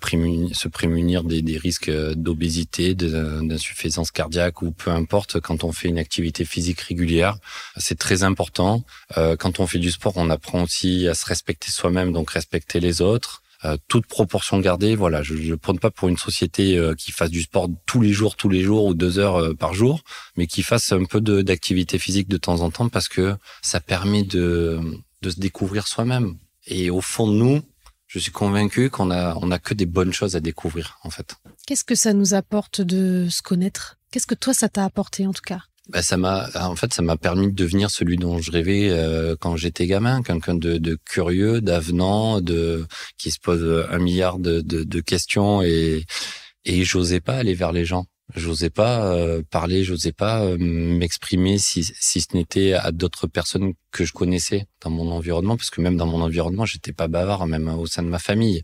se prémunir des, risques euh, d'obésité, d'insuffisance cardiaque ou peu importe quand on fait une activité physique régulière. C'est très important. Euh, quand on fait du sport, on apprend aussi à se respecter soi-même, donc respecter les autres. Euh, toute proportion gardée, voilà, je ne prône pas pour une société euh, qui fasse du sport tous les jours, tous les jours ou deux heures par jour, mais qui fasse un peu d'activité physique de temps en temps parce que ça permet de, de se découvrir soi-même. Et au fond de nous, je suis convaincu qu'on a, on a que des bonnes choses à découvrir, en fait. Qu'est-ce que ça nous apporte de se connaître? Qu'est-ce que toi, ça t'a apporté, en tout cas? Bah, ça m'a, en fait, ça m'a permis de devenir celui dont je rêvais euh, quand j'étais gamin, quelqu'un de, de, curieux, d'avenant, de qui se pose un milliard de, de, de questions et et j'osais pas aller vers les gens. J'osais pas euh, parler, j'osais pas euh, m'exprimer si, si ce n'était à d'autres personnes que je connaissais dans mon environnement, parce que même dans mon environnement, j'étais pas bavard, même au sein de ma famille.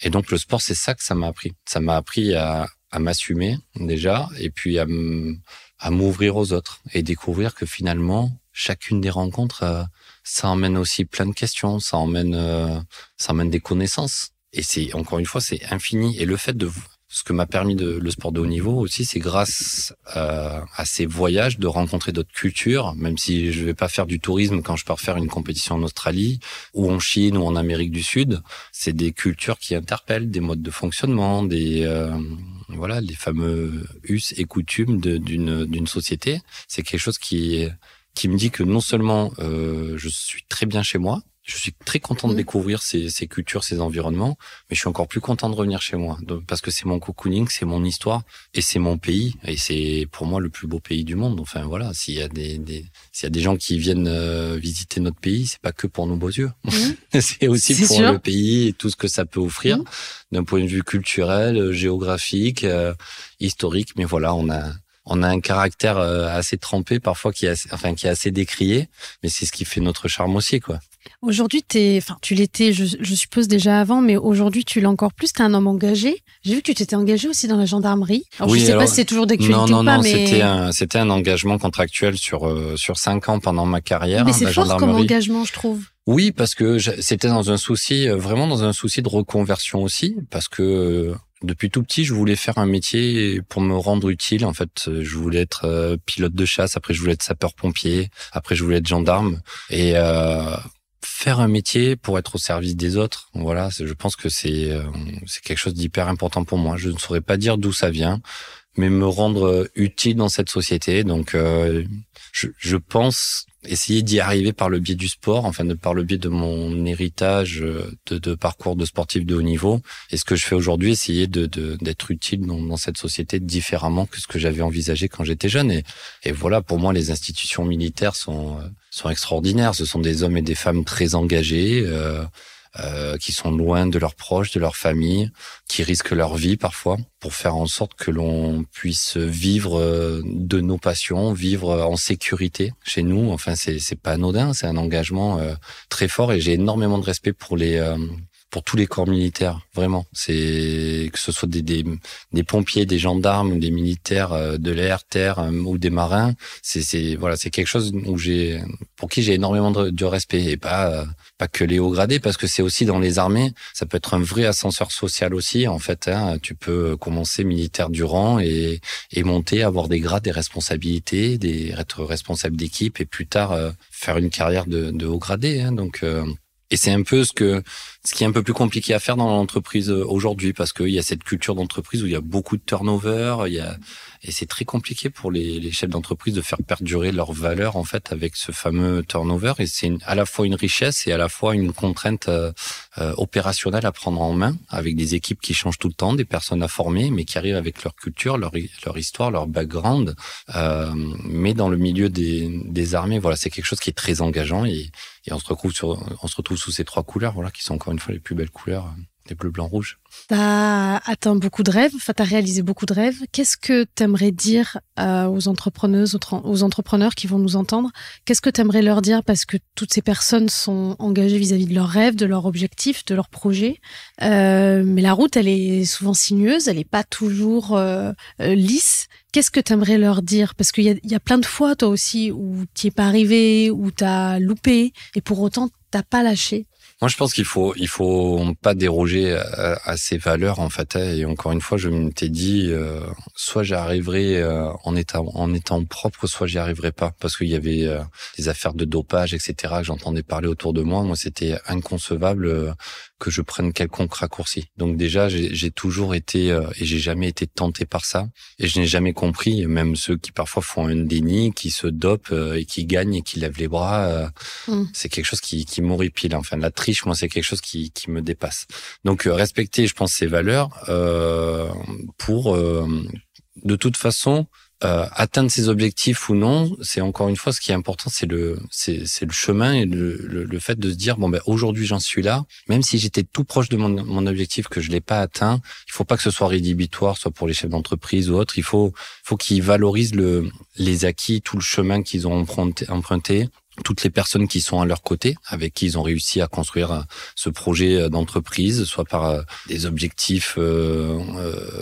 Et donc le sport, c'est ça que ça m'a appris. Ça m'a appris à, à m'assumer déjà, et puis à m'ouvrir aux autres et découvrir que finalement, chacune des rencontres, euh, ça emmène aussi plein de questions, ça emmène, ça emmène des connaissances. Et c'est encore une fois, c'est infini. Et le fait de ce que m'a permis de, le sport de haut niveau aussi, c'est grâce euh, à ces voyages de rencontrer d'autres cultures, même si je vais pas faire du tourisme quand je pars faire une compétition en Australie ou en Chine ou en Amérique du Sud. C'est des cultures qui interpellent, des modes de fonctionnement, des euh, voilà, les fameux us et coutumes d'une d'une société. C'est quelque chose qui qui me dit que non seulement euh, je suis très bien chez moi, je suis très content de mm. découvrir ces, ces, cultures, ces environnements, mais je suis encore plus content de revenir chez moi, parce que c'est mon cocooning, c'est mon histoire et c'est mon pays, et c'est pour moi le plus beau pays du monde. Enfin voilà, s'il y a des, des s'il y a des gens qui viennent euh, visiter notre pays, c'est pas que pour nos beaux yeux, mm. c'est aussi pour le pays et tout ce que ça peut offrir mm. d'un point de vue culturel, géographique, euh, historique. Mais voilà, on a on a un caractère euh, assez trempé parfois qui est enfin qui est assez décrié, mais c'est ce qui fait notre charme aussi quoi. Aujourd'hui, enfin, tu l'étais, je, suppose déjà avant, mais aujourd'hui, tu l'es encore plus. Tu es un homme engagé. J'ai vu que tu t'étais engagé aussi dans la gendarmerie. Alors, oui, je sais pas si c'est toujours d'actualité ou pas, non, mais c'était un, c'était un engagement contractuel sur euh, sur cinq ans pendant ma carrière. Mais c'est fort comme engagement, je trouve. Oui, parce que c'était dans un souci, euh, vraiment dans un souci de reconversion aussi, parce que euh, depuis tout petit, je voulais faire un métier pour me rendre utile. En fait, je voulais être pilote de chasse. Après, je voulais être sapeur-pompier. Après, je voulais être gendarme. Et euh, faire un métier pour être au service des autres, voilà, je pense que c'est euh, c'est quelque chose d'hyper important pour moi. Je ne saurais pas dire d'où ça vient, mais me rendre utile dans cette société. Donc, euh, je, je pense essayer d'y arriver par le biais du sport, enfin par le biais de mon héritage euh, de, parcours de sportif de haut niveau. Et ce que je fais aujourd'hui, essayer d'être utile dans, cette société différemment que ce que j'avais envisagé quand j'étais jeune. Et, voilà, pour moi, les institutions militaires sont sont extraordinaires. Ce sont des hommes et des femmes très engagés. Euh, euh, qui sont loin de leurs proches, de leur famille, qui risquent leur vie parfois pour faire en sorte que l'on puisse vivre euh, de nos passions, vivre en sécurité chez nous. Enfin, c'est pas anodin, c'est un engagement euh, très fort et j'ai énormément de respect pour les pour tous les corps militaires, vraiment. C'est que ce soit des, des, des, pompiers, des gendarmes, des militaires euh, de l'air, terre euh, ou des marins. C'est voilà, c'est quelque chose où j'ai pour qui j'ai énormément de, respect et pas euh, pas que les hauts gradés parce que c'est aussi dans les armées, ça peut être un vrai ascenseur social aussi. En fait, hein, tu peux commencer militaire du rang et et monter, avoir des grades, des responsabilités, des être responsable d'équipe et plus tard faire une carrière de, de haut gradé. Hein, donc et c'est un peu ce que ce qui est un peu plus compliqué à faire dans l'entreprise euh, aujourd'hui parce qu'il y a cette culture d'entreprise où il y a beaucoup de turnover, et c'est très compliqué pour les, chefs d'entreprise de faire perdurer leur valeur en fait avec ce fameux turnover et c'est à la fois une richesse et à la fois une contrainte euh, euh, opérationnelle à prendre en main avec des équipes qui changent tout le temps, des personnes à former mais qui arrivent avec leur culture, leur, histoire, leur background. Mais dans le milieu des, armées, voilà, c'est quelque chose qui est très engageant et, on se retrouve sur, sous ces trois couleurs, voilà, qui sont encore une fois les plus belles couleurs les bleus, blancs, rouges. T'as atteint beaucoup de rêves, enfin t'as réalisé beaucoup de rêves. Qu'est-ce que t'aimerais dire euh, aux entrepreneuses, aux, entrepreneurs qui vont nous entendre? Qu'est-ce que t'aimerais leur dire parce que toutes ces personnes sont engagées vis-à-vis de leurs rêves, de leurs objectifs, de leurs projets? Euh, mais la route, elle est souvent sinueuse, elle n'est pas toujours euh, lisse. Qu'est-ce que t'aimerais leur dire? Parce qu'il y a, plein de fois, toi aussi, où t'y es pas arrivé, où t'as loupé, et pour autant t'as pas lâché. Moi, je pense qu'il faut, il faut pas déroger à, ces valeurs en fait. Et encore une fois, je m'étais dit, euh, soit j'arriverai euh, en étant en étant propre, soit j'y arriverai pas, parce qu'il y avait euh, des affaires de dopage, etc. que j'entendais parler autour de moi. Moi, c'était inconcevable que je prenne quelconque raccourci. Donc déjà, j'ai toujours été et j'ai jamais été tenté par ça. Et je n'ai jamais compris, même ceux qui parfois font un déni, qui se dopent et qui gagnent et qui lèvent les bras. Mmh. C'est quelque chose qui, qui m'horripile. Enfin, la moi, c'est quelque chose qui, qui me dépasse. Donc, euh, respecter, je pense, ces valeurs euh, pour, euh, de toute façon, euh, atteindre ses objectifs ou non, c'est encore une fois ce qui est important, c'est le c'est le chemin et le, le, fait de se dire bon ben aujourd'hui j'en suis là, même si j'étais tout proche de mon, mon objectif que je l'ai pas atteint, il faut pas que ce soit rédhibitoire, soit pour les chefs d'entreprise ou autres. Il faut faut qu'ils valorisent le les acquis, tout le chemin qu'ils ont emprunté, emprunté toutes les personnes qui sont à leur côté, avec qui ils ont réussi à construire euh, ce projet euh, d'entreprise, soit par euh, des objectifs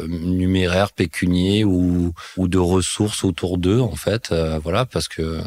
numéraires, pécuniers ou, ou de ressources autour d'eux, en fait. voilà, parce que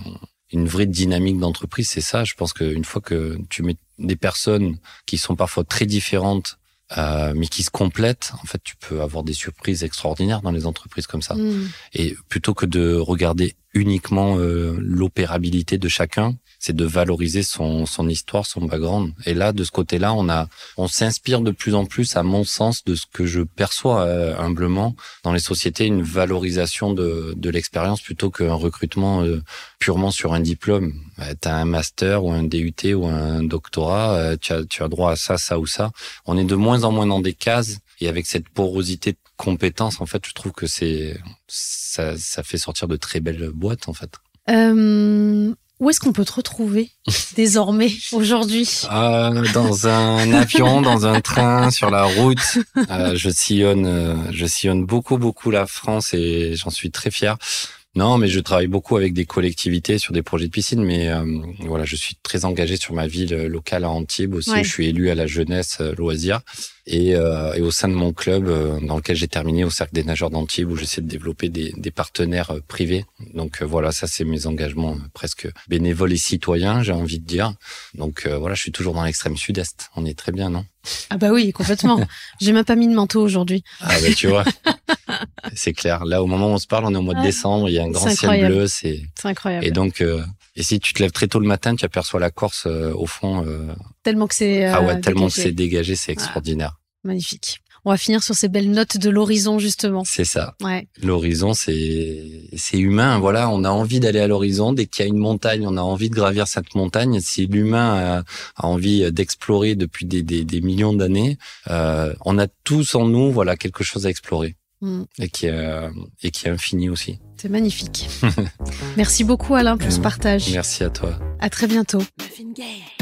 une vraie dynamique d'entreprise, c'est ça. Je pense qu'une fois que tu mets des personnes qui sont parfois très différentes euh, mais qui se complètent. En fait, tu peux avoir des surprises extraordinaires dans les entreprises comme ça. Mm. Et plutôt que de regarder uniquement euh, l'opérabilité de chacun, c'est de valoriser son, son histoire, son background. Et là, de ce côté-là, on a, on s'inspire de plus en plus, à mon sens, de ce que je perçois euh, humblement dans les sociétés, une valorisation de, de l'expérience plutôt qu'un recrutement euh, purement sur un diplôme. tu as un master ou un DUT ou un doctorat, euh, tu, as, tu as droit à ça, ça ou ça. On est de moins en moins dans des cases et avec cette porosité de compétences, en fait, je trouve que c'est ça, ça fait sortir de très belles boîtes, en fait. Euh, où est-ce qu'on peut te retrouver désormais aujourd'hui? Euh, Dans un avion, dans un train, sur la route. Euh, je sillonne, euh, je sillonne beaucoup, beaucoup la France et j'en suis très fier. Non, mais je travaille beaucoup avec des collectivités sur des projets de piscine, mais euh, voilà, je suis très engagé sur ma ville locale à Antibes aussi. Je suis élu à la jeunesse loisir et, euh, et, au sein de mon club euh, dans lequel j'ai terminé au cercle des nageurs d'Antibes où j'essaie de développer des, des partenaires euh, privés. Donc voilà, ça c'est mes engagements presque bénévoles et citoyens, j'ai envie de dire. Donc voilà, je suis toujours dans l'extrême sud-est. On est très bien, non? Ah bah oui, complètement. j'ai même pas mis de manteau aujourd'hui. Ah bah tu vois. c'est clair. Là, au moment où on se parle, on est au mois de décembre, il y a un grand ciel bleu, c'est incroyable. Et donc et si tu te lèves très tôt le matin, tu aperçois la Corse au fond. tellement que c'est. ah ouais, tellement que c'est dégagé, c'est extraordinaire. Magnifique. On va finir sur ces belles notes de l'horizon justement. C'est ça. Ouais. L'horizon, c'est c'est humain. Voilà, on a envie d'aller à l'horizon. Dès qu'il y a une montagne, on a envie de gravir cette montagne. Si l'humain a, envie d'explorer depuis des, des, des millions d'années, euh, on a tous en nous, voilà, quelque chose à explorer mm. et qui est et qui est infini aussi. C'est magnifique. Merci beaucoup Alain pour ce partage. Merci à toi. À très bientôt.